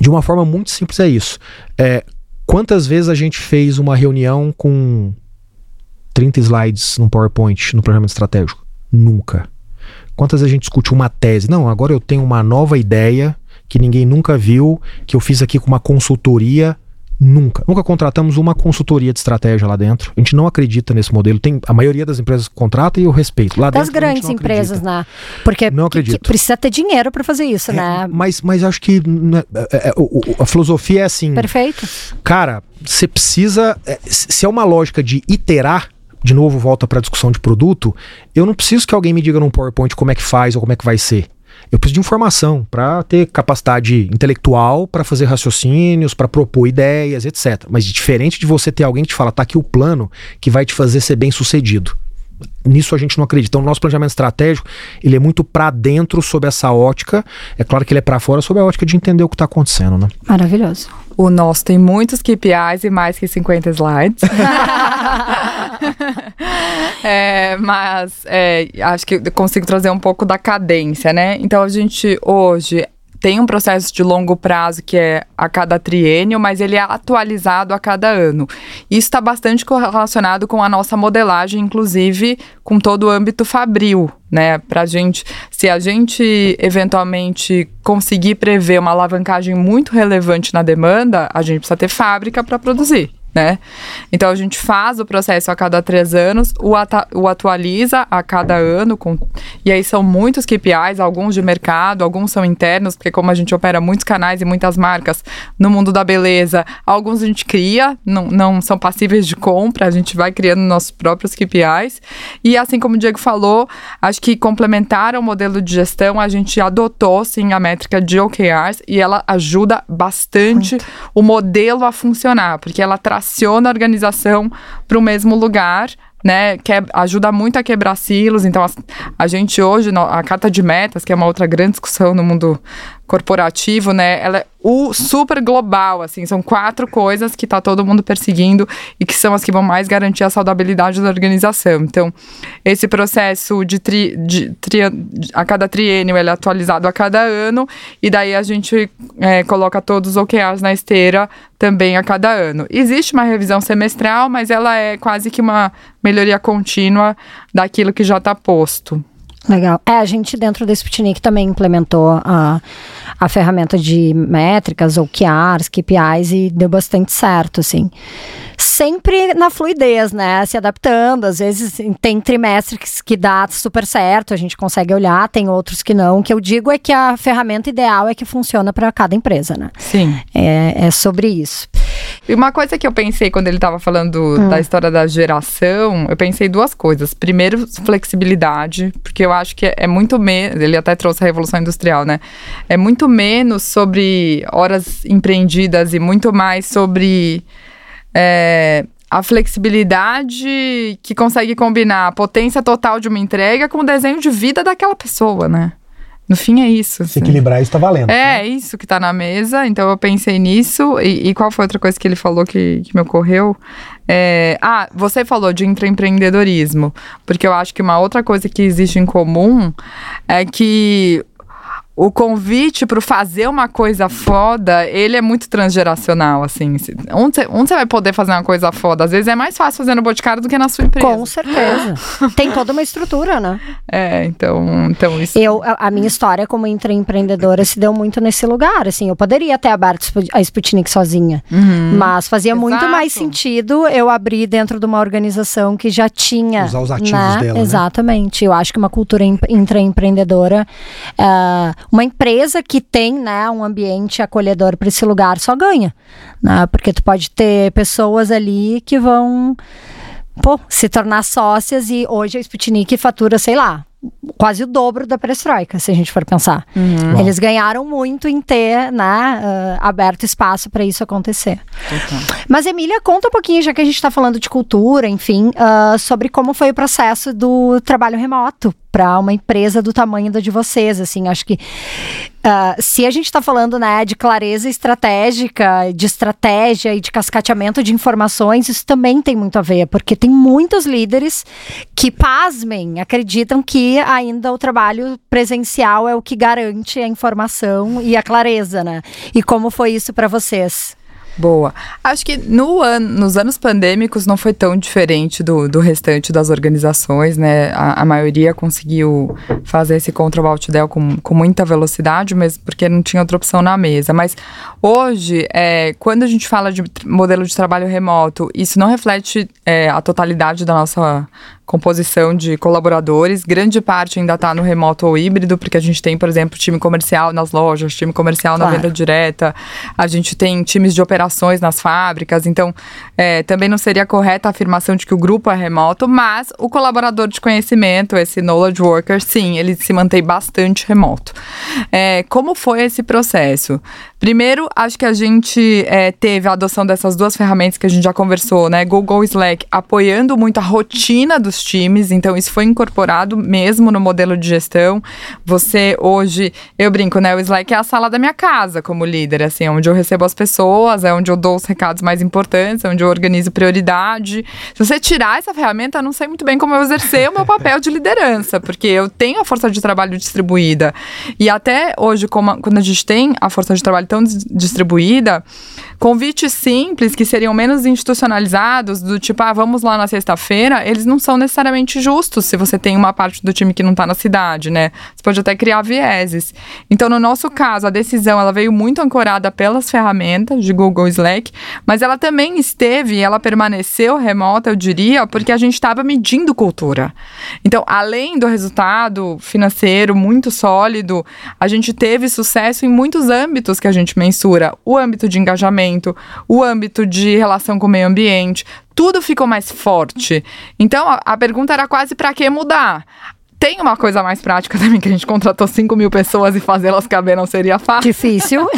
B: de uma forma muito simples é isso. É, quantas vezes a gente fez uma reunião com 30 slides no PowerPoint no planejamento estratégico? Nunca. Quantas vezes a gente discute uma tese? Não, agora eu tenho uma nova ideia que ninguém nunca viu, que eu fiz aqui com uma consultoria. Nunca. Nunca contratamos uma consultoria de estratégia lá dentro. A gente não acredita nesse modelo. Tem, a maioria das empresas contrata e eu respeito. Lá
A: das
B: dentro,
A: grandes empresas, né? Porque
B: não acredito. Que,
A: que precisa ter dinheiro para fazer isso, é, né?
B: Mas, mas acho que né, é, é, a filosofia é assim.
A: Perfeito.
B: Cara, você precisa. É, se é uma lógica de iterar, de novo volta para a discussão de produto, eu não preciso que alguém me diga num PowerPoint como é que faz ou como é que vai ser. Eu preciso de informação para ter capacidade intelectual, para fazer raciocínios, para propor ideias, etc. Mas diferente de você ter alguém que te fala, tá aqui o plano que vai te fazer ser bem sucedido. Nisso a gente não acredita. Então, o nosso planejamento estratégico ele é muito para dentro sob essa ótica. É claro que ele é para fora sob a ótica de entender o que está acontecendo, né?
A: Maravilhoso.
C: O nosso tem muitos KPIs e mais que 50 slides. é, mas é, acho que consigo trazer um pouco da cadência, né? Então a gente hoje tem um processo de longo prazo que é a cada triênio, mas ele é atualizado a cada ano. Isso está bastante correlacionado com a nossa modelagem, inclusive com todo o âmbito fabril, né? Pra gente, se a gente eventualmente conseguir prever uma alavancagem muito relevante na demanda, a gente precisa ter fábrica para produzir né? Então a gente faz o processo a cada três anos, o, o atualiza a cada ano, com, e aí são muitos KPIs, alguns de mercado, alguns são internos, porque como a gente opera muitos canais e muitas marcas no mundo da beleza, alguns a gente cria, não, não são passíveis de compra, a gente vai criando nossos próprios KPIs. E assim como o Diego falou, acho que complementar o modelo de gestão, a gente adotou sim a métrica de OKRs e ela ajuda bastante Muito. o modelo a funcionar, porque ela traz aciona a organização para o mesmo lugar né, que ajuda muito a quebrar silos. Então, a, a, gente hoje, a carta de metas, que é uma outra grande discussão no mundo corporativo, né, ela é o super global, assim, são quatro coisas que está todo mundo perseguindo e que são as que vão mais garantir a saudabilidade da organização. Então, esse processo de, tri, de tri, a cada triênio ele é atualizado a cada ano e daí a gente é, coloca todos os OKRs na esteira também a cada ano. Existe uma revisão semestral, mas ela é quase que uma melhoria contínua daquilo que já está posto.
A: Legal. É, a gente dentro do Sputnik também implementou a, a ferramenta de métricas, ou QRs, KPIs, e deu bastante certo, assim. Sempre na fluidez, né? Se adaptando. Às vezes tem trimestres que dá super certo, a gente consegue olhar, tem outros que não. O que eu digo é que a ferramenta ideal é que funciona para cada empresa, né?
C: Sim.
A: É, é sobre isso.
C: E uma coisa que eu pensei quando ele estava falando hum. da história da geração, eu pensei duas coisas. Primeiro, flexibilidade, porque eu acho que é muito menos. Ele até trouxe a Revolução Industrial, né? É muito menos sobre horas empreendidas e muito mais sobre. É, a flexibilidade que consegue combinar a potência total de uma entrega com o desenho de vida daquela pessoa, né? No fim é isso.
B: Se assim. equilibrar isso tá valendo.
C: É, né? isso que tá na mesa. Então eu pensei nisso. E, e qual foi outra coisa que ele falou que, que me ocorreu? É, ah, você falou de intraempreendedorismo. Porque eu acho que uma outra coisa que existe em comum é que o convite para fazer uma coisa foda, ele é muito transgeracional, assim. Onde você vai poder fazer uma coisa foda? Às vezes é mais fácil fazer no Boticário do que na sua empresa.
A: Com certeza. Tem toda uma estrutura, né?
C: É, então, então isso...
A: Eu, a, a minha história como empreendedora se deu muito nesse lugar, assim. Eu poderia ter aberto a Sputnik sozinha, uhum. mas fazia Exato. muito mais sentido eu abrir dentro de uma organização que já tinha...
B: Usar os ativos
A: né?
B: dela, né?
A: Exatamente. Eu acho que uma cultura intraempreendedora... Uh, uma empresa que tem né, um ambiente acolhedor para esse lugar só ganha. Né? Porque tu pode ter pessoas ali que vão pô, se tornar sócias e hoje a Sputnik fatura, sei lá, quase o dobro da perestroika, se a gente for pensar. Uhum. Eles ganharam muito em ter né, uh, aberto espaço para isso acontecer. Uhum. Mas, Emília, conta um pouquinho, já que a gente está falando de cultura, enfim, uh, sobre como foi o processo do trabalho remoto para uma empresa do tamanho da de vocês, assim, acho que uh, se a gente está falando, né, de clareza estratégica, de estratégia e de cascateamento de informações, isso também tem muito a ver, porque tem muitos líderes que, pasmem, acreditam que ainda o trabalho presencial é o que garante a informação e a clareza, né? E como foi isso para vocês?
C: Boa. Acho que no an nos anos pandêmicos não foi tão diferente do, do restante das organizações, né? A, a maioria conseguiu fazer esse control alt del com, com muita velocidade, mesmo porque não tinha outra opção na mesa. Mas hoje, é, quando a gente fala de modelo de trabalho remoto, isso não reflete é, a totalidade da nossa composição de colaboradores. Grande parte ainda está no remoto ou híbrido, porque a gente tem, por exemplo, time comercial nas lojas, time comercial claro. na venda direta, a gente tem times de operações nas fábricas. Então, é, também não seria correta a afirmação de que o grupo é remoto, mas o colaborador de conhecimento, esse knowledge worker, sim, ele se mantém bastante remoto. É, como foi esse processo? Primeiro, acho que a gente é, teve a adoção dessas duas ferramentas que a gente já conversou, né? Google Slack apoiando muito a rotina dos times, então isso foi incorporado mesmo no modelo de gestão. Você hoje, eu brinco, né? O Slack é a sala da minha casa como líder, assim, onde eu recebo as pessoas, é onde eu dou os recados mais importantes, é onde eu organizo prioridade. Se você tirar essa ferramenta, eu não sei muito bem como eu exercer o meu papel de liderança, porque eu tenho a força de trabalho distribuída. E até hoje, como, quando a gente tem a força de trabalho tão distribuída, convites simples que seriam menos institucionalizados, do tipo, ah, vamos lá na sexta-feira, eles não são necessariamente justos se você tem uma parte do time que não está na cidade, né? Você pode até criar vieses. Então, no nosso caso, a decisão ela veio muito ancorada pelas ferramentas de Google Slack, mas ela também esteve, ela permaneceu remota, eu diria, porque a gente estava medindo cultura. Então, além do resultado financeiro muito sólido, a gente teve sucesso em muitos âmbitos que a gente mensura. O âmbito de engajamento, o âmbito de relação com o meio ambiente, tudo ficou mais forte. Então, a, a pergunta era quase para que mudar? Tem uma coisa mais prática também, que a gente contratou 5 mil pessoas e fazê-las caber não seria fácil.
A: Difícil.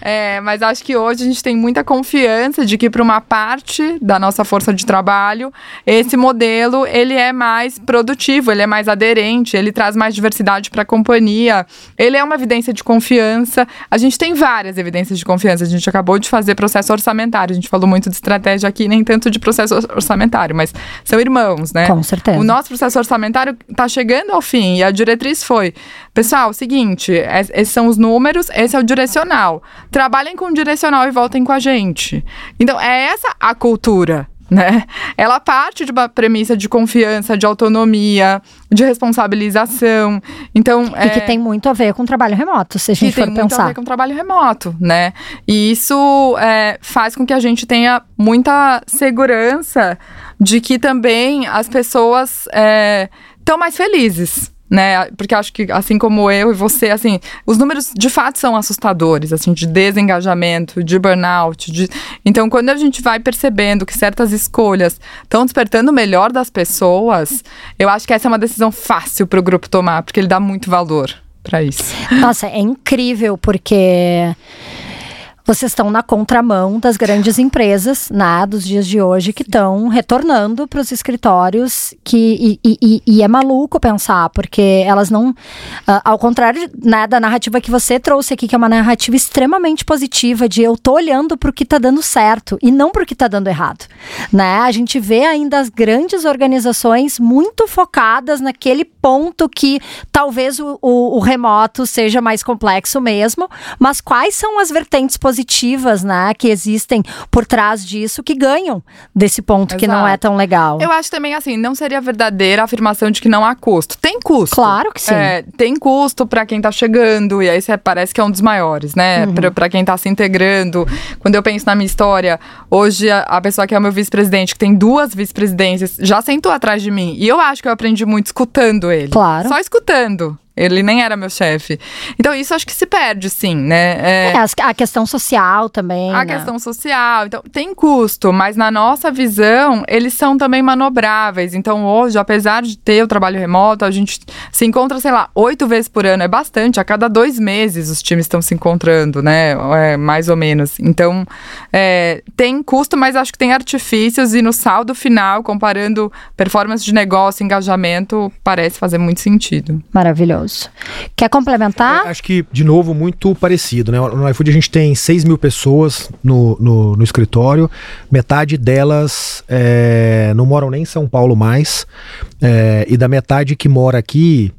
C: é, mas acho que hoje a gente tem muita confiança de que para uma parte da nossa força de trabalho, esse modelo, ele é mais produtivo, ele é mais aderente, ele traz mais diversidade para a companhia. Ele é uma evidência de confiança. A gente tem várias evidências de confiança. A gente acabou de fazer processo orçamentário. A gente falou muito de estratégia aqui, nem tanto de processo orçamentário, mas são irmãos, né?
A: Com certeza.
C: O nosso processo orçamentário está chegando ao fim. E a diretriz foi: pessoal, seguinte, esses são os números, esse é o direcional. Trabalhem com o direcional e voltem com a gente. Então, é essa a cultura. Né? Ela parte de uma premissa de confiança, de autonomia, de responsabilização. Então,
A: e é... que tem muito a ver com trabalho remoto, se a gente que for
C: tem
A: pensar.
C: muito a ver com trabalho remoto, né? E isso é, faz com que a gente tenha muita segurança de que também as pessoas é, estão mais felizes né? Porque acho que assim como eu e você, assim, os números de fato são assustadores, assim, de desengajamento, de burnout, de... Então, quando a gente vai percebendo que certas escolhas estão despertando o melhor das pessoas, eu acho que essa é uma decisão fácil para o grupo tomar, porque ele dá muito valor para isso.
A: Nossa, é incrível porque vocês estão na contramão das grandes empresas, né, dos dias de hoje, que estão retornando para os escritórios, que, e, e, e, é maluco pensar, porque elas não, uh, ao contrário né, da narrativa que você trouxe aqui, que é uma narrativa extremamente positiva, de eu tô olhando para o que está dando certo, e não para o que está dando errado, né, a gente vê ainda as grandes organizações muito focadas naquele ponto que talvez o, o, o remoto seja mais complexo mesmo, mas quais são as vertentes positivas positivas, né, que existem por trás disso que ganham desse ponto Exato. que não é tão legal.
C: Eu acho também assim, não seria verdadeira a afirmação de que não há custo. Tem custo.
A: Claro que sim.
C: É, tem custo para quem tá chegando e aí você parece que é um dos maiores, né? Uhum. Para quem tá se integrando. Quando eu penso na minha história, hoje a, a pessoa que é o meu vice-presidente, que tem duas vice-presidências, já sentou atrás de mim e eu acho que eu aprendi muito escutando ele.
A: Claro.
C: Só escutando. Ele nem era meu chefe. Então, isso acho que se perde, sim, né?
A: É, é a questão social também.
C: A né? questão social. Então, tem custo, mas na nossa visão, eles são também manobráveis. Então, hoje, apesar de ter o trabalho remoto, a gente se encontra, sei lá, oito vezes por ano. É bastante. A cada dois meses os times estão se encontrando, né? É, mais ou menos. Então, é, tem custo, mas acho que tem artifícios. E no saldo final, comparando performance de negócio, engajamento, parece fazer muito sentido.
A: Maravilhoso. Quer complementar?
B: É, acho que, de novo, muito parecido. Né? No iFood a gente tem 6 mil pessoas no, no, no escritório, metade delas é, não moram nem em São Paulo mais, é, e da metade que mora aqui,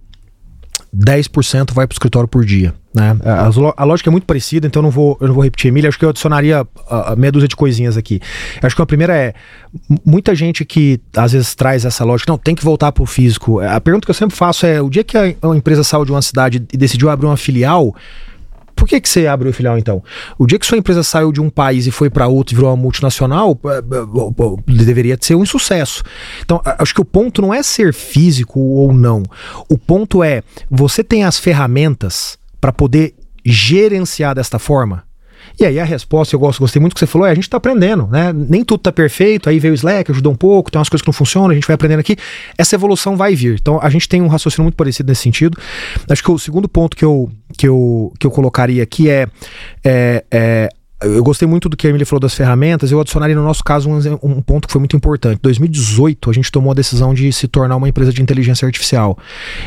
B: 10% vai para o escritório por dia. Né? A, a, lógica é muito parecida, então eu não vou, eu não vou repetir, Emília. Acho que eu adicionaria a, a meia dúzia de coisinhas aqui. Acho que a primeira é: muita gente que às vezes traz essa lógica, não, tem que voltar para o físico. A pergunta que eu sempre faço é: o dia que a, a empresa saiu de uma cidade e decidiu abrir uma filial, Por que, que você abriu filial então? O dia que sua empresa saiu de um país e foi para outro e virou uma multinacional, é, é, deveria ser um insucesso. Então, acho que o ponto não é ser físico ou não. O ponto é você tem as ferramentas para poder gerenciar desta forma. E aí a resposta, eu gosto, gostei muito que você falou, é a gente está aprendendo, né? Nem tudo está perfeito, aí veio o Slack, ajudou um pouco, tem umas coisas que não funcionam, a gente vai aprendendo aqui. Essa evolução vai vir. Então a gente tem um raciocínio muito parecido nesse sentido. Acho que o segundo ponto que eu, que eu, que eu colocaria aqui é, é, é eu gostei muito do que a Emily falou das ferramentas. Eu adicionaria no nosso caso um, um, ponto que foi muito importante. Em 2018, a gente tomou a decisão de se tornar uma empresa de inteligência artificial.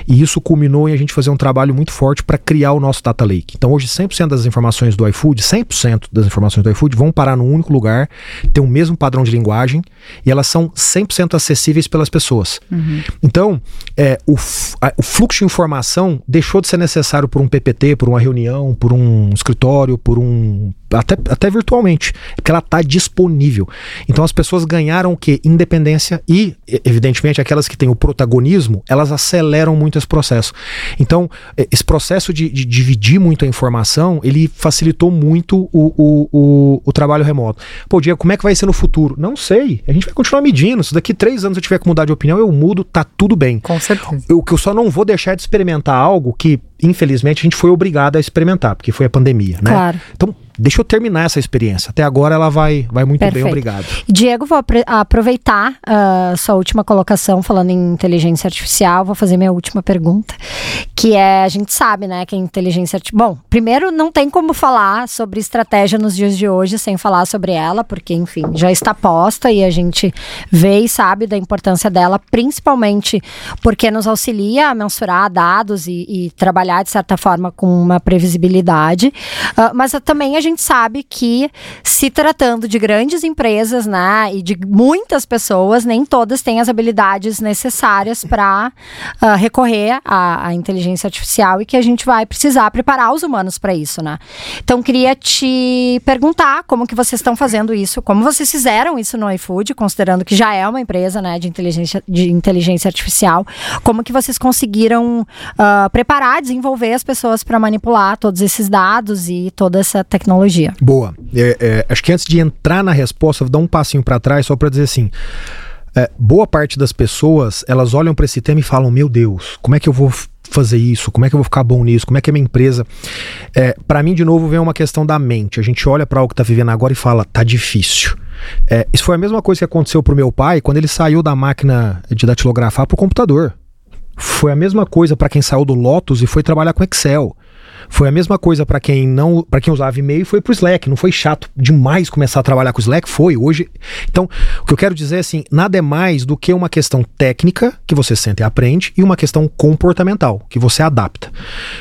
B: E isso culminou em a gente fazer um trabalho muito forte para criar o nosso data lake. Então, hoje, 100% das informações do iFood, 100% das informações do iFood vão parar num único lugar, ter o mesmo padrão de linguagem e elas são 100% acessíveis pelas pessoas. Uhum. Então, é, o, a, o fluxo de informação deixou de ser necessário por um PPT, por uma reunião, por um escritório, por um até, até virtualmente, porque ela está disponível. Então as pessoas ganharam o que? Independência e, evidentemente, aquelas que têm o protagonismo, elas aceleram muito esse processo. Então, esse processo de, de dividir muito a informação, ele facilitou muito o, o, o, o, trabalho remoto. Pô, Diego, como é que vai ser no futuro? Não sei. A gente vai continuar medindo. Se daqui três anos eu tiver que mudar de opinião, eu mudo, tá tudo bem.
C: Com certeza.
B: O que eu só não vou deixar de experimentar algo que, infelizmente, a gente foi obrigado a experimentar, porque foi a pandemia, né?
A: Claro.
B: Então, deixa eu terminar essa experiência. Até agora ela vai, vai muito Perfeito. bem, obrigado.
A: Diego, vou aproveitar a uh, sua última colocação falando em inteligência artificial, vou fazer minha última pergunta, que é, a gente sabe, né, que a inteligência artificial... Bom, primeiro, não tem como falar sobre estratégia nos dias de hoje sem falar sobre ela, porque, enfim, já está posta e a gente vê e sabe da importância dela, principalmente porque nos auxilia a mensurar dados e, e trabalhar, de certa forma, com uma previsibilidade, uh, mas também a gente gente sabe que, se tratando de grandes empresas, né, e de muitas pessoas, nem todas têm as habilidades necessárias para uh, ah, recorrer à, à, inteligência artificial e que a gente vai precisar preparar os humanos para isso, né? Então, queria te perguntar como que vocês estão fazendo isso, como vocês fizeram isso no iFood, considerando que já é uma empresa, né, de inteligência, de inteligência artificial, como que vocês conseguiram uh, preparar, desenvolver as pessoas para manipular todos esses dados e toda essa tecnologia tecnologia.
B: Boa. É, é, acho que antes de entrar na resposta, vou dar um passinho para trás só para dizer assim. É, boa parte das pessoas elas olham para esse tema e falam: Meu Deus, como é que eu vou fazer isso? Como é que eu vou ficar bom nisso? Como é que é minha empresa? É, para mim, de novo, vem uma questão da mente. A gente olha para o que está vivendo agora e fala: Tá difícil. É, isso foi a mesma coisa que aconteceu pro meu pai quando ele saiu da máquina de datilografar pro computador. Foi a mesma coisa para quem saiu do Lotus e foi trabalhar com Excel. Foi a mesma coisa para quem não, para quem usava e-mail, foi pro Slack. Não foi chato demais começar a trabalhar com o Slack, foi hoje. Então, o que eu quero dizer é assim, nada é mais do que uma questão técnica que você sente e aprende e uma questão comportamental que você adapta.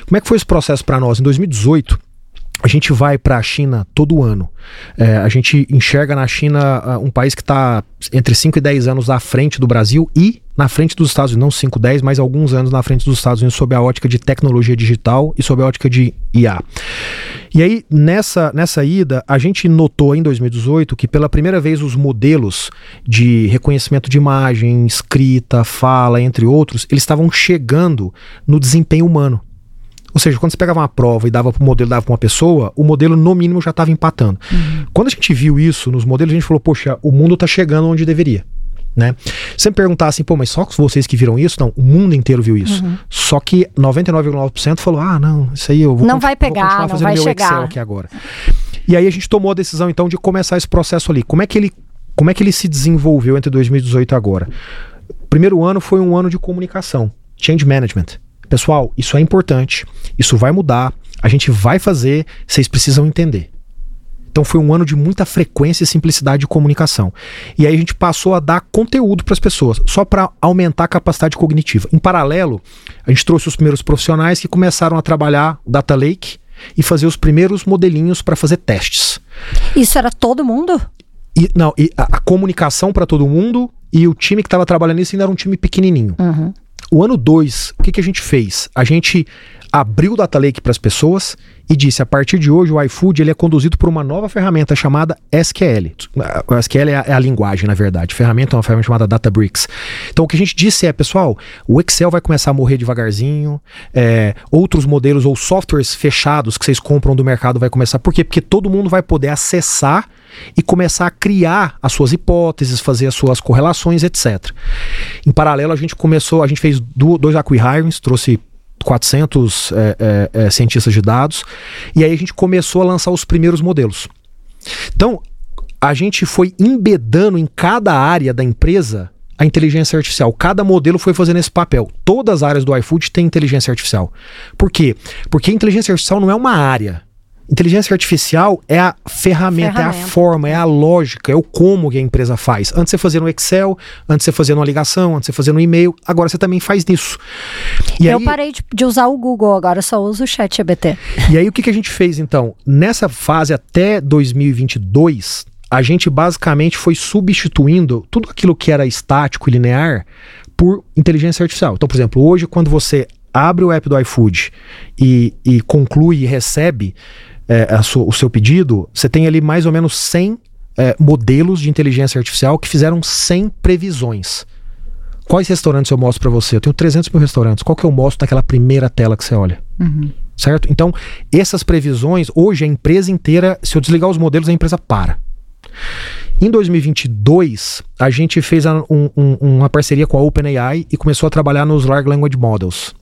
B: Como é que foi esse processo para nós em 2018? A gente vai para a China todo ano. É, a gente enxerga na China uh, um país que está entre 5 e 10 anos à frente do Brasil e na frente dos Estados Unidos, não 5, 10, mas alguns anos na frente dos Estados Unidos sob a ótica de tecnologia digital e sob a ótica de IA. E aí, nessa, nessa ida, a gente notou em 2018 que pela primeira vez os modelos de reconhecimento de imagem, escrita, fala, entre outros, eles estavam chegando no desempenho humano. Ou seja, quando você pegava uma prova e dava para o modelo, dava para uma pessoa, o modelo no mínimo já estava empatando. Uhum. Quando a gente viu isso nos modelos, a gente falou, poxa, o mundo está chegando onde deveria. Né? Sempre perguntar assim, pô, mas só vocês que viram isso? Não, o mundo inteiro viu isso. Uhum. Só que 99,9% falou, ah, não, isso aí eu vou,
A: não vai pegar, não vai meu chegar. Excel
B: aqui agora. E aí a gente tomou a decisão então de começar esse processo ali. Como é que ele, como é que ele se desenvolveu entre 2018 e agora? O primeiro ano foi um ano de comunicação, change management. Pessoal, isso é importante, isso vai mudar, a gente vai fazer, vocês precisam entender. Então foi um ano de muita frequência e simplicidade de comunicação. E aí a gente passou a dar conteúdo para as pessoas, só para aumentar a capacidade cognitiva. Em paralelo, a gente trouxe os primeiros profissionais que começaram a trabalhar o Data Lake e fazer os primeiros modelinhos para fazer testes.
A: Isso era todo mundo?
B: E, não, e a, a comunicação para todo mundo e o time que estava trabalhando nisso ainda era um time pequenininho. Uhum. O ano 2, o que, que a gente fez? A gente abriu o Data Lake para as pessoas e disse: a partir de hoje o iFood ele é conduzido por uma nova ferramenta chamada SQL. O SQL é a, é a linguagem, na verdade. A ferramenta é uma ferramenta chamada Databricks. Então o que a gente disse é, pessoal, o Excel vai começar a morrer devagarzinho, é, outros modelos ou softwares fechados que vocês compram do mercado vai começar. Por quê? Porque todo mundo vai poder acessar e começar a criar as suas hipóteses, fazer as suas correlações, etc. Em paralelo, a gente começou, a gente fez dois acquihirings, trouxe 400 é, é, é, cientistas de dados, e aí a gente começou a lançar os primeiros modelos. Então, a gente foi embedando em cada área da empresa a inteligência artificial. Cada modelo foi fazendo esse papel. Todas as áreas do iFood têm inteligência artificial. Por quê? Porque a inteligência artificial não é uma área. Inteligência artificial é a ferramenta, ferramenta, é a forma, é a lógica, é o como que a empresa faz. Antes você fazia no Excel, antes você fazia numa ligação, antes você fazia no e-mail, agora você também faz nisso.
A: E eu aí, parei de, de, usar o Google, agora só uso o chat EBT.
B: E aí o que, que a gente fez então? Nessa fase até 2022, a gente basicamente foi substituindo tudo aquilo que era estático e linear por inteligência artificial. Então, por exemplo, hoje quando você abre o app do iFood e, e conclui e recebe é, sua, o seu pedido, você tem ali mais ou menos 100 é, modelos de inteligência artificial que fizeram 100 previsões. Quais restaurantes eu mostro para você? Eu tenho 300 mil restaurantes. Qual que eu mostro naquela primeira tela que você olha? Uhum. Certo? Então, essas previsões, hoje a empresa inteira, se eu desligar os modelos, a empresa para. Em 2022, a gente fez um, um, uma parceria com a OpenAI e começou a trabalhar nos Large Language Models.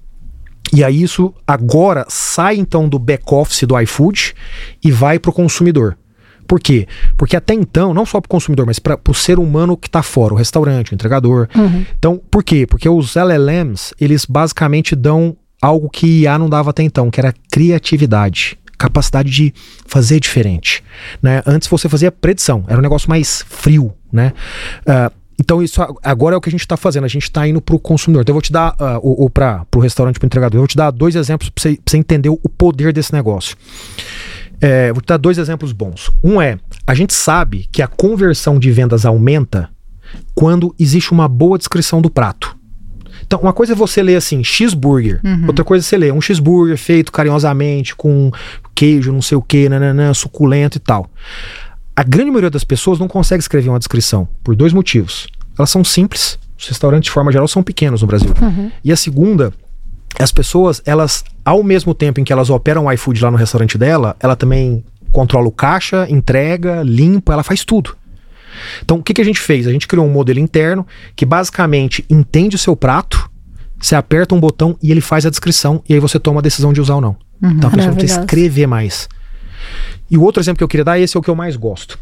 B: E aí isso agora sai então do back-office do iFood e vai para o consumidor. Por quê? Porque até então, não só para o consumidor, mas para o ser humano que está fora, o restaurante, o entregador. Uhum. Então, por quê? Porque os LLMs, eles basicamente dão algo que IA não dava até então, que era criatividade, capacidade de fazer diferente. Né? Antes você fazia predição, era um negócio mais frio. Né? Uh, então, isso agora é o que a gente está fazendo. A gente está indo para o consumidor. Então, eu vou te dar, uh, ou, ou para o restaurante, para o entregador, eu vou te dar dois exemplos para você, você, entender o poder desse negócio. É, vou te dar dois exemplos bons. Um é: a gente sabe que a conversão de vendas aumenta quando existe uma boa descrição do prato. Então, uma coisa é você ler assim, cheeseburger. Uhum. Outra coisa é você ler um cheeseburger feito carinhosamente, com queijo, não sei o que, nananã, suculento e tal. A grande maioria das pessoas não consegue escrever uma descrição por dois motivos. Elas são simples, os restaurantes de forma geral são pequenos no Brasil. Uhum. E a segunda, as pessoas, elas, ao mesmo tempo em que elas operam o iFood lá no restaurante dela, ela também controla o caixa, entrega, limpa, ela faz tudo. Então, o que, que a gente fez? A gente criou um modelo interno que basicamente entende o seu prato, você aperta um botão e ele faz a descrição, e aí você toma a decisão de usar ou não. Uhum, então a pessoa não precisa escrever mais. E o outro exemplo que eu queria dar, esse é o que eu mais gosto.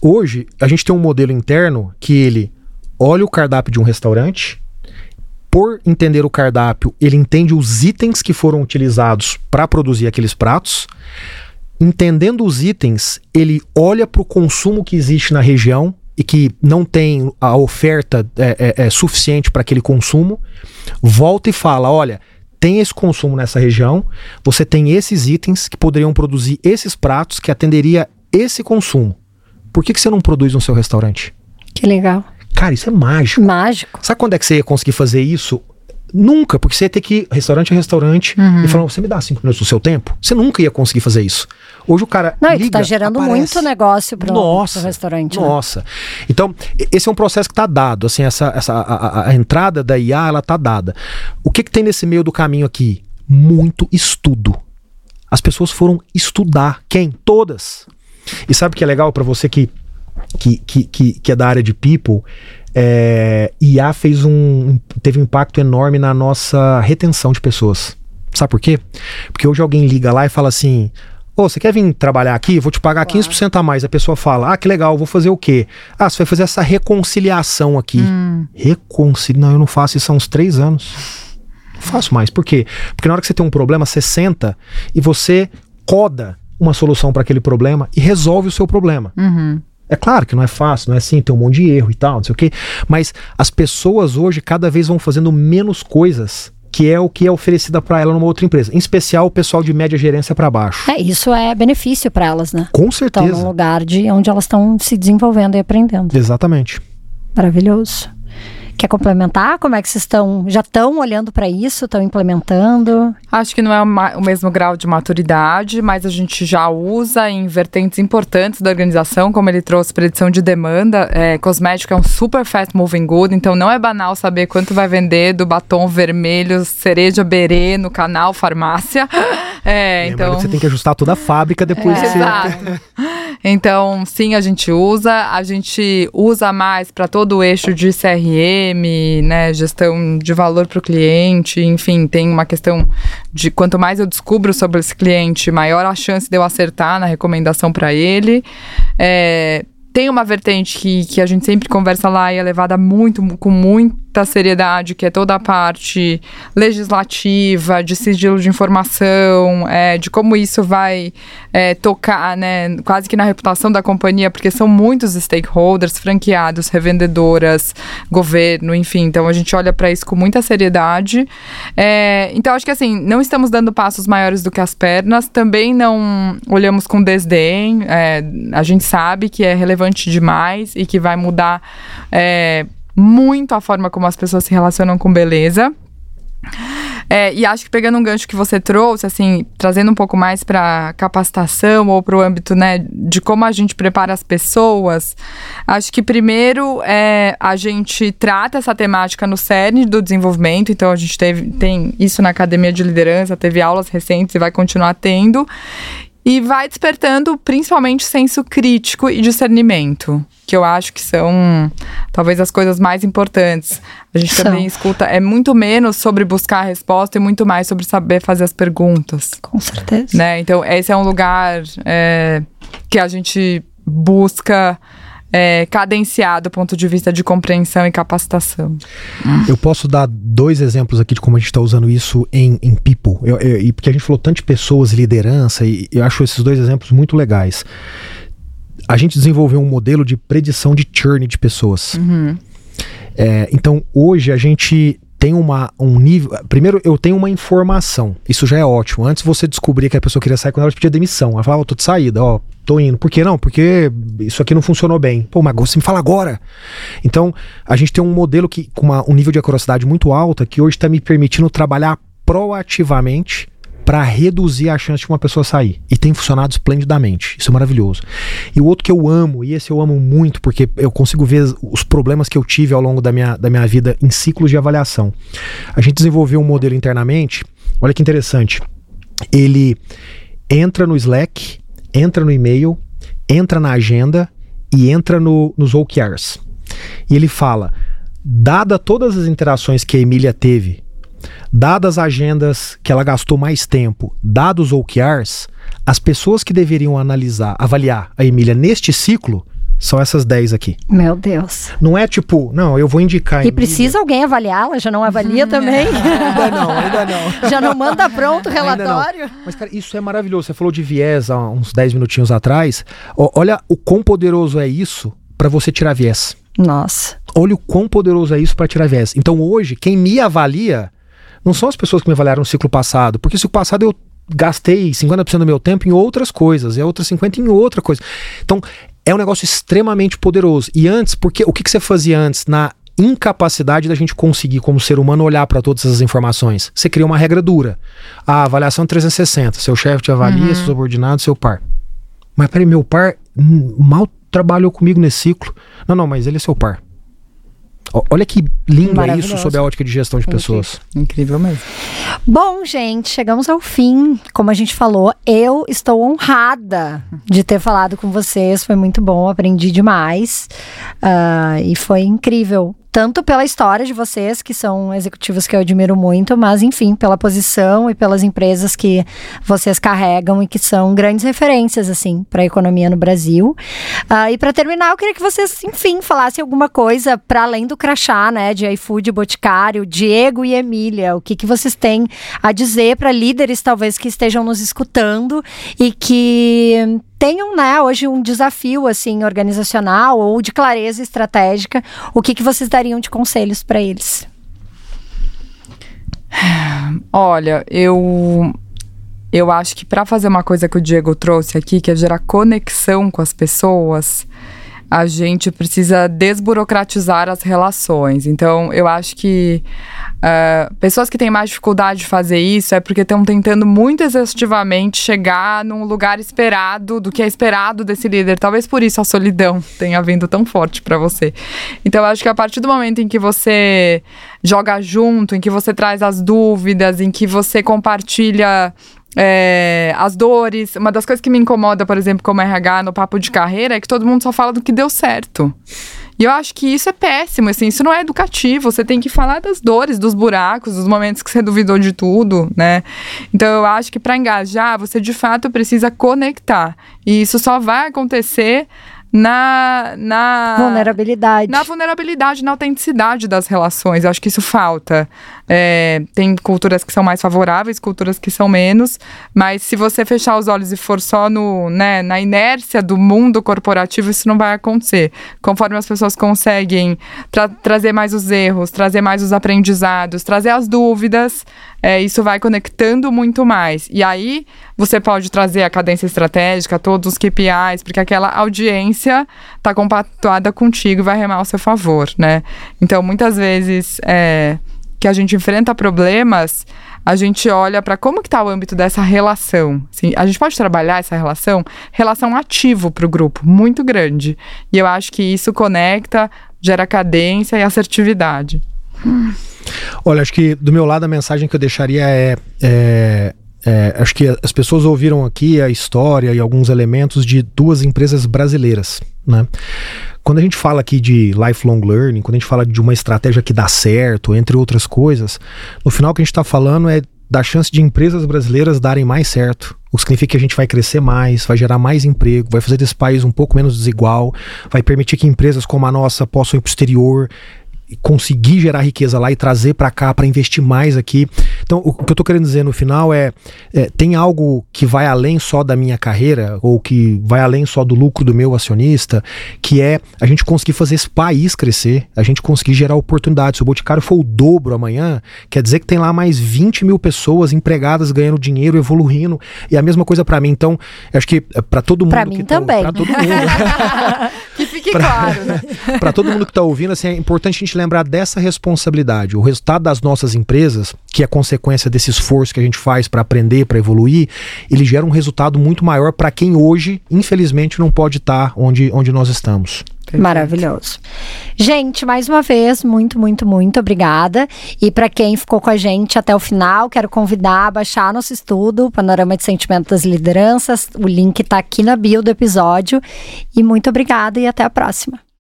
B: Hoje, a gente tem um modelo interno que ele olha o cardápio de um restaurante, por entender o cardápio, ele entende os itens que foram utilizados para produzir aqueles pratos. Entendendo os itens, ele olha para o consumo que existe na região e que não tem a oferta é, é, é suficiente para aquele consumo, volta e fala: olha, tem esse consumo nessa região, você tem esses itens que poderiam produzir esses pratos que atenderia esse consumo. Por que, que você não produz no seu restaurante?
A: Que legal.
B: Cara, isso é mágico.
A: Mágico.
B: Sabe quando é que você ia conseguir fazer isso? Nunca, porque você ia ter que ir restaurante a restaurante uhum. e falar, você me dá cinco minutos do seu tempo? Você nunca ia conseguir fazer isso. Hoje o cara.
A: Não,
B: liga,
A: e tu tá gerando aparece. muito negócio para o restaurante.
B: Né? Nossa. Né? Então, esse é um processo que está dado. Assim, essa, essa, a, a, entrada da IA, ela tá dada. O que, que tem nesse meio do caminho aqui? Muito estudo. As pessoas foram estudar. Quem? Todas. E sabe o que é legal para você que, que, que, que, que é da área de people? É, IA fez um, teve um impacto enorme na nossa retenção de pessoas. Sabe por quê? Porque hoje alguém liga lá e fala assim: Ô, você quer vir trabalhar aqui? Vou te pagar claro. 15% a mais. A pessoa fala: Ah, que legal, vou fazer o quê? Ah, você vai fazer essa reconciliação aqui. Hum. Reconciliação? Não, eu não faço isso há uns três anos. Não faço mais. Por quê? Porque na hora que você tem um problema, você senta e você coda uma solução para aquele problema e resolve o seu problema. Uhum. É claro que não é fácil, não é assim, tem um monte de erro e tal, não sei o quê. Mas as pessoas hoje cada vez vão fazendo menos coisas que é o que é oferecida para ela numa outra empresa. Em especial o pessoal de média gerência para baixo.
A: É, isso é benefício para elas, né?
B: Com certeza.
A: Estão num lugar de onde elas estão se desenvolvendo e aprendendo.
B: Exatamente.
A: Maravilhoso. Quer complementar? Como é que vocês estão? Já estão olhando para isso? Estão implementando?
C: Acho que não é o mesmo grau de maturidade, mas a gente já usa em vertentes importantes da organização, como ele trouxe predição de demanda. É, cosmético é um super fast moving good, então não é banal saber quanto vai vender do batom vermelho cereja berê no canal farmácia.
B: É, então que você tem que ajustar toda a fábrica depois é.
C: que você... Então, sim, a gente usa, a gente usa mais para todo o eixo de CRM, né, gestão de valor para o cliente, enfim, tem uma questão de quanto mais eu descubro sobre esse cliente, maior a chance de eu acertar na recomendação para ele. É, tem uma vertente que, que a gente sempre conversa lá e é levada muito, com muita seriedade, que é toda a parte legislativa, de sigilo de informação, é, de como isso vai é, tocar, né, quase que na reputação da companhia, porque são muitos stakeholders, franqueados, revendedoras, governo, enfim. Então a gente olha para isso com muita seriedade. É, então acho que assim, não estamos dando passos maiores do que as pernas, também não olhamos com desdém. É, a gente sabe que é relevante relevante demais e que vai mudar é, muito a forma como as pessoas se relacionam com beleza. É, e acho que pegando um gancho que você trouxe, assim, trazendo um pouco mais para capacitação ou para o âmbito, né, de como a gente prepara as pessoas, acho que primeiro é, a gente trata essa temática no cerne do desenvolvimento, então a gente teve, tem isso na academia de liderança, teve aulas recentes e vai continuar tendo e vai despertando principalmente senso crítico e discernimento, que eu acho que são talvez as coisas mais importantes. A gente são. também escuta, é muito menos sobre buscar a resposta e muito mais sobre saber fazer as perguntas.
A: Com certeza.
C: Né? Então, esse é um lugar é, que a gente busca é, cadenciar do ponto de vista de compreensão e capacitação.
B: Eu posso dar dois exemplos aqui de como a gente está usando isso em, em People. Eu, eu, e porque a gente falou tanto de pessoas e liderança, e eu acho esses dois exemplos muito legais. A gente desenvolveu um modelo de predição de churn de pessoas. Uhum. É, então, hoje a gente tem uma, um nível. Primeiro, eu tenho uma informação. Isso já é ótimo. Antes você descobria que a pessoa queria sair quando ela pedia demissão. Ela falava, oh, tô de saída, ó, tô indo. Por que não? Porque isso aqui não funcionou bem. Pô, mas você me fala agora. Então, a gente tem um modelo que, com uma, um nível de acuracidade muito alta que hoje está me permitindo trabalhar proativamente para reduzir a chance de uma pessoa sair. E tem funcionado esplendidamente. Isso é maravilhoso. E o outro que eu amo, e esse eu amo muito, porque eu consigo ver os problemas que eu tive ao longo da minha, da minha vida em ciclos de avaliação. A gente desenvolveu um modelo internamente, olha que interessante. Ele entra no Slack, entra no e-mail, entra na agenda e entra no, nos OKRs. E ele fala: dada todas as interações que a Emília teve Dadas as agendas que ela gastou mais tempo, dados os OKRs, as pessoas que deveriam analisar, avaliar a Emília neste ciclo são essas 10 aqui.
A: Meu Deus.
B: Não é tipo, não, eu vou indicar.
A: E precisa alguém avaliá-la? Já não avalia também?
B: ainda não, ainda não.
A: Já não manda pronto o relatório?
B: Mas, cara, isso é maravilhoso. Você falou de viés há uns 10 minutinhos atrás. olha o quão poderoso é isso para você tirar viés.
A: Nossa.
B: Olha o quão poderoso é isso para tirar viés. Então hoje, quem me avalia não são as pessoas que me avaliaram no ciclo passado, porque no ciclo passado eu gastei 50% do meu tempo em outras coisas, e a outra 50% em outra coisa. Então, é um negócio extremamente poderoso. E antes, porque o que, que você fazia antes na incapacidade da gente conseguir, como ser humano, olhar para todas essas informações? Você cria uma regra dura. A avaliação 360, seu chefe te avalia, uhum. seu subordinado, seu par. Mas peraí, meu par mal trabalhou comigo nesse ciclo. Não, não, mas ele é seu par. Olha que lindo é isso sob a ótica de gestão de pessoas.
C: Incrível mesmo.
A: Bom, gente, chegamos ao fim. Como a gente falou, eu estou honrada de ter falado com vocês. Foi muito bom, aprendi demais. Uh, e foi incrível tanto pela história de vocês, que são executivos que eu admiro muito, mas enfim, pela posição e pelas empresas que vocês carregam e que são grandes referências, assim, para a economia no Brasil. Uh, e para terminar, eu queria que vocês, enfim, falassem alguma coisa para além do crachá, né, de iFood, Boticário, Diego e Emília. O que, que vocês têm a dizer para líderes, talvez, que estejam nos escutando e que tenham, né, hoje um desafio assim organizacional ou de clareza estratégica, o que, que vocês dariam de conselhos para eles?
C: Olha, eu eu acho que para fazer uma coisa que o Diego trouxe aqui, que é gerar conexão com as pessoas, a gente precisa desburocratizar as relações. Então, eu acho que uh, pessoas que têm mais dificuldade de fazer isso é porque estão tentando muito exaustivamente chegar num lugar esperado, do que é esperado desse líder. Talvez por isso a solidão tenha vindo tão forte para você. Então, eu acho que a partir do momento em que você joga junto, em que você traz as dúvidas, em que você compartilha é, as dores. Uma das coisas que me incomoda, por exemplo, como RH no papo de carreira, é que todo mundo só fala do que deu certo. E eu acho que isso é péssimo, assim, isso não é educativo. Você tem que falar das dores, dos buracos, dos momentos que você duvidou de tudo, né? Então eu acho que para engajar, você de fato precisa conectar. E isso só vai acontecer na, na
A: vulnerabilidade.
C: Na vulnerabilidade, na autenticidade das relações. Eu acho que isso falta. É, tem culturas que são mais favoráveis, culturas que são menos, mas se você fechar os olhos e for só no, né, na inércia do mundo corporativo, isso não vai acontecer. Conforme as pessoas conseguem tra trazer mais os erros, trazer mais os aprendizados, trazer as dúvidas, é, isso vai conectando muito mais. E aí você pode trazer a cadência estratégica, todos os KPIs, porque aquela audiência está compactuada contigo e vai remar ao seu favor, né? Então, muitas vezes. É, que a gente enfrenta problemas, a gente olha para como que está o âmbito dessa relação. Assim, a gente pode trabalhar essa relação, relação ativo para o grupo, muito grande. E eu acho que isso conecta, gera cadência e assertividade.
B: Olha, acho que do meu lado a mensagem que eu deixaria é, é, é, acho que as pessoas ouviram aqui a história e alguns elementos de duas empresas brasileiras, né? Quando a gente fala aqui de lifelong learning, quando a gente fala de uma estratégia que dá certo, entre outras coisas, no final o que a gente está falando é da chance de empresas brasileiras darem mais certo. O que significa que a gente vai crescer mais, vai gerar mais emprego, vai fazer desse país um pouco menos desigual, vai permitir que empresas como a nossa possam ir para o exterior, conseguir gerar riqueza lá e trazer para cá para investir mais aqui. Então, o, que eu estou querendo dizer no final é, é, tem algo que vai além só da minha carreira ou que vai além só do lucro do meu acionista, que é a gente conseguir fazer esse país crescer, a gente conseguir gerar oportunidades. Se o Boticário for o dobro amanhã, quer dizer que tem lá mais 20 mil pessoas empregadas ganhando dinheiro, evoluindo. E a mesma coisa para mim. Então, acho que é, para todo mundo.
A: Para mim também.
B: Para todo mundo.
C: que fique pra, claro. Né?
B: para todo mundo que está ouvindo, assim, é importante a gente lembrar dessa responsabilidade. O resultado das nossas empresas, que é consequência desse esforço que a gente faz para aprender, para evoluir, ele gera um resultado muito maior para quem hoje, infelizmente, não pode estar tá onde, onde nós estamos.
A: Perfeito. Maravilhoso. Gente, mais uma vez, muito, muito, muito obrigada. E para quem ficou com a gente até o final, quero convidar a baixar nosso estudo, Panorama de Sentimento das Lideranças. O link está aqui na bio do episódio. E muito obrigada e até a próxima.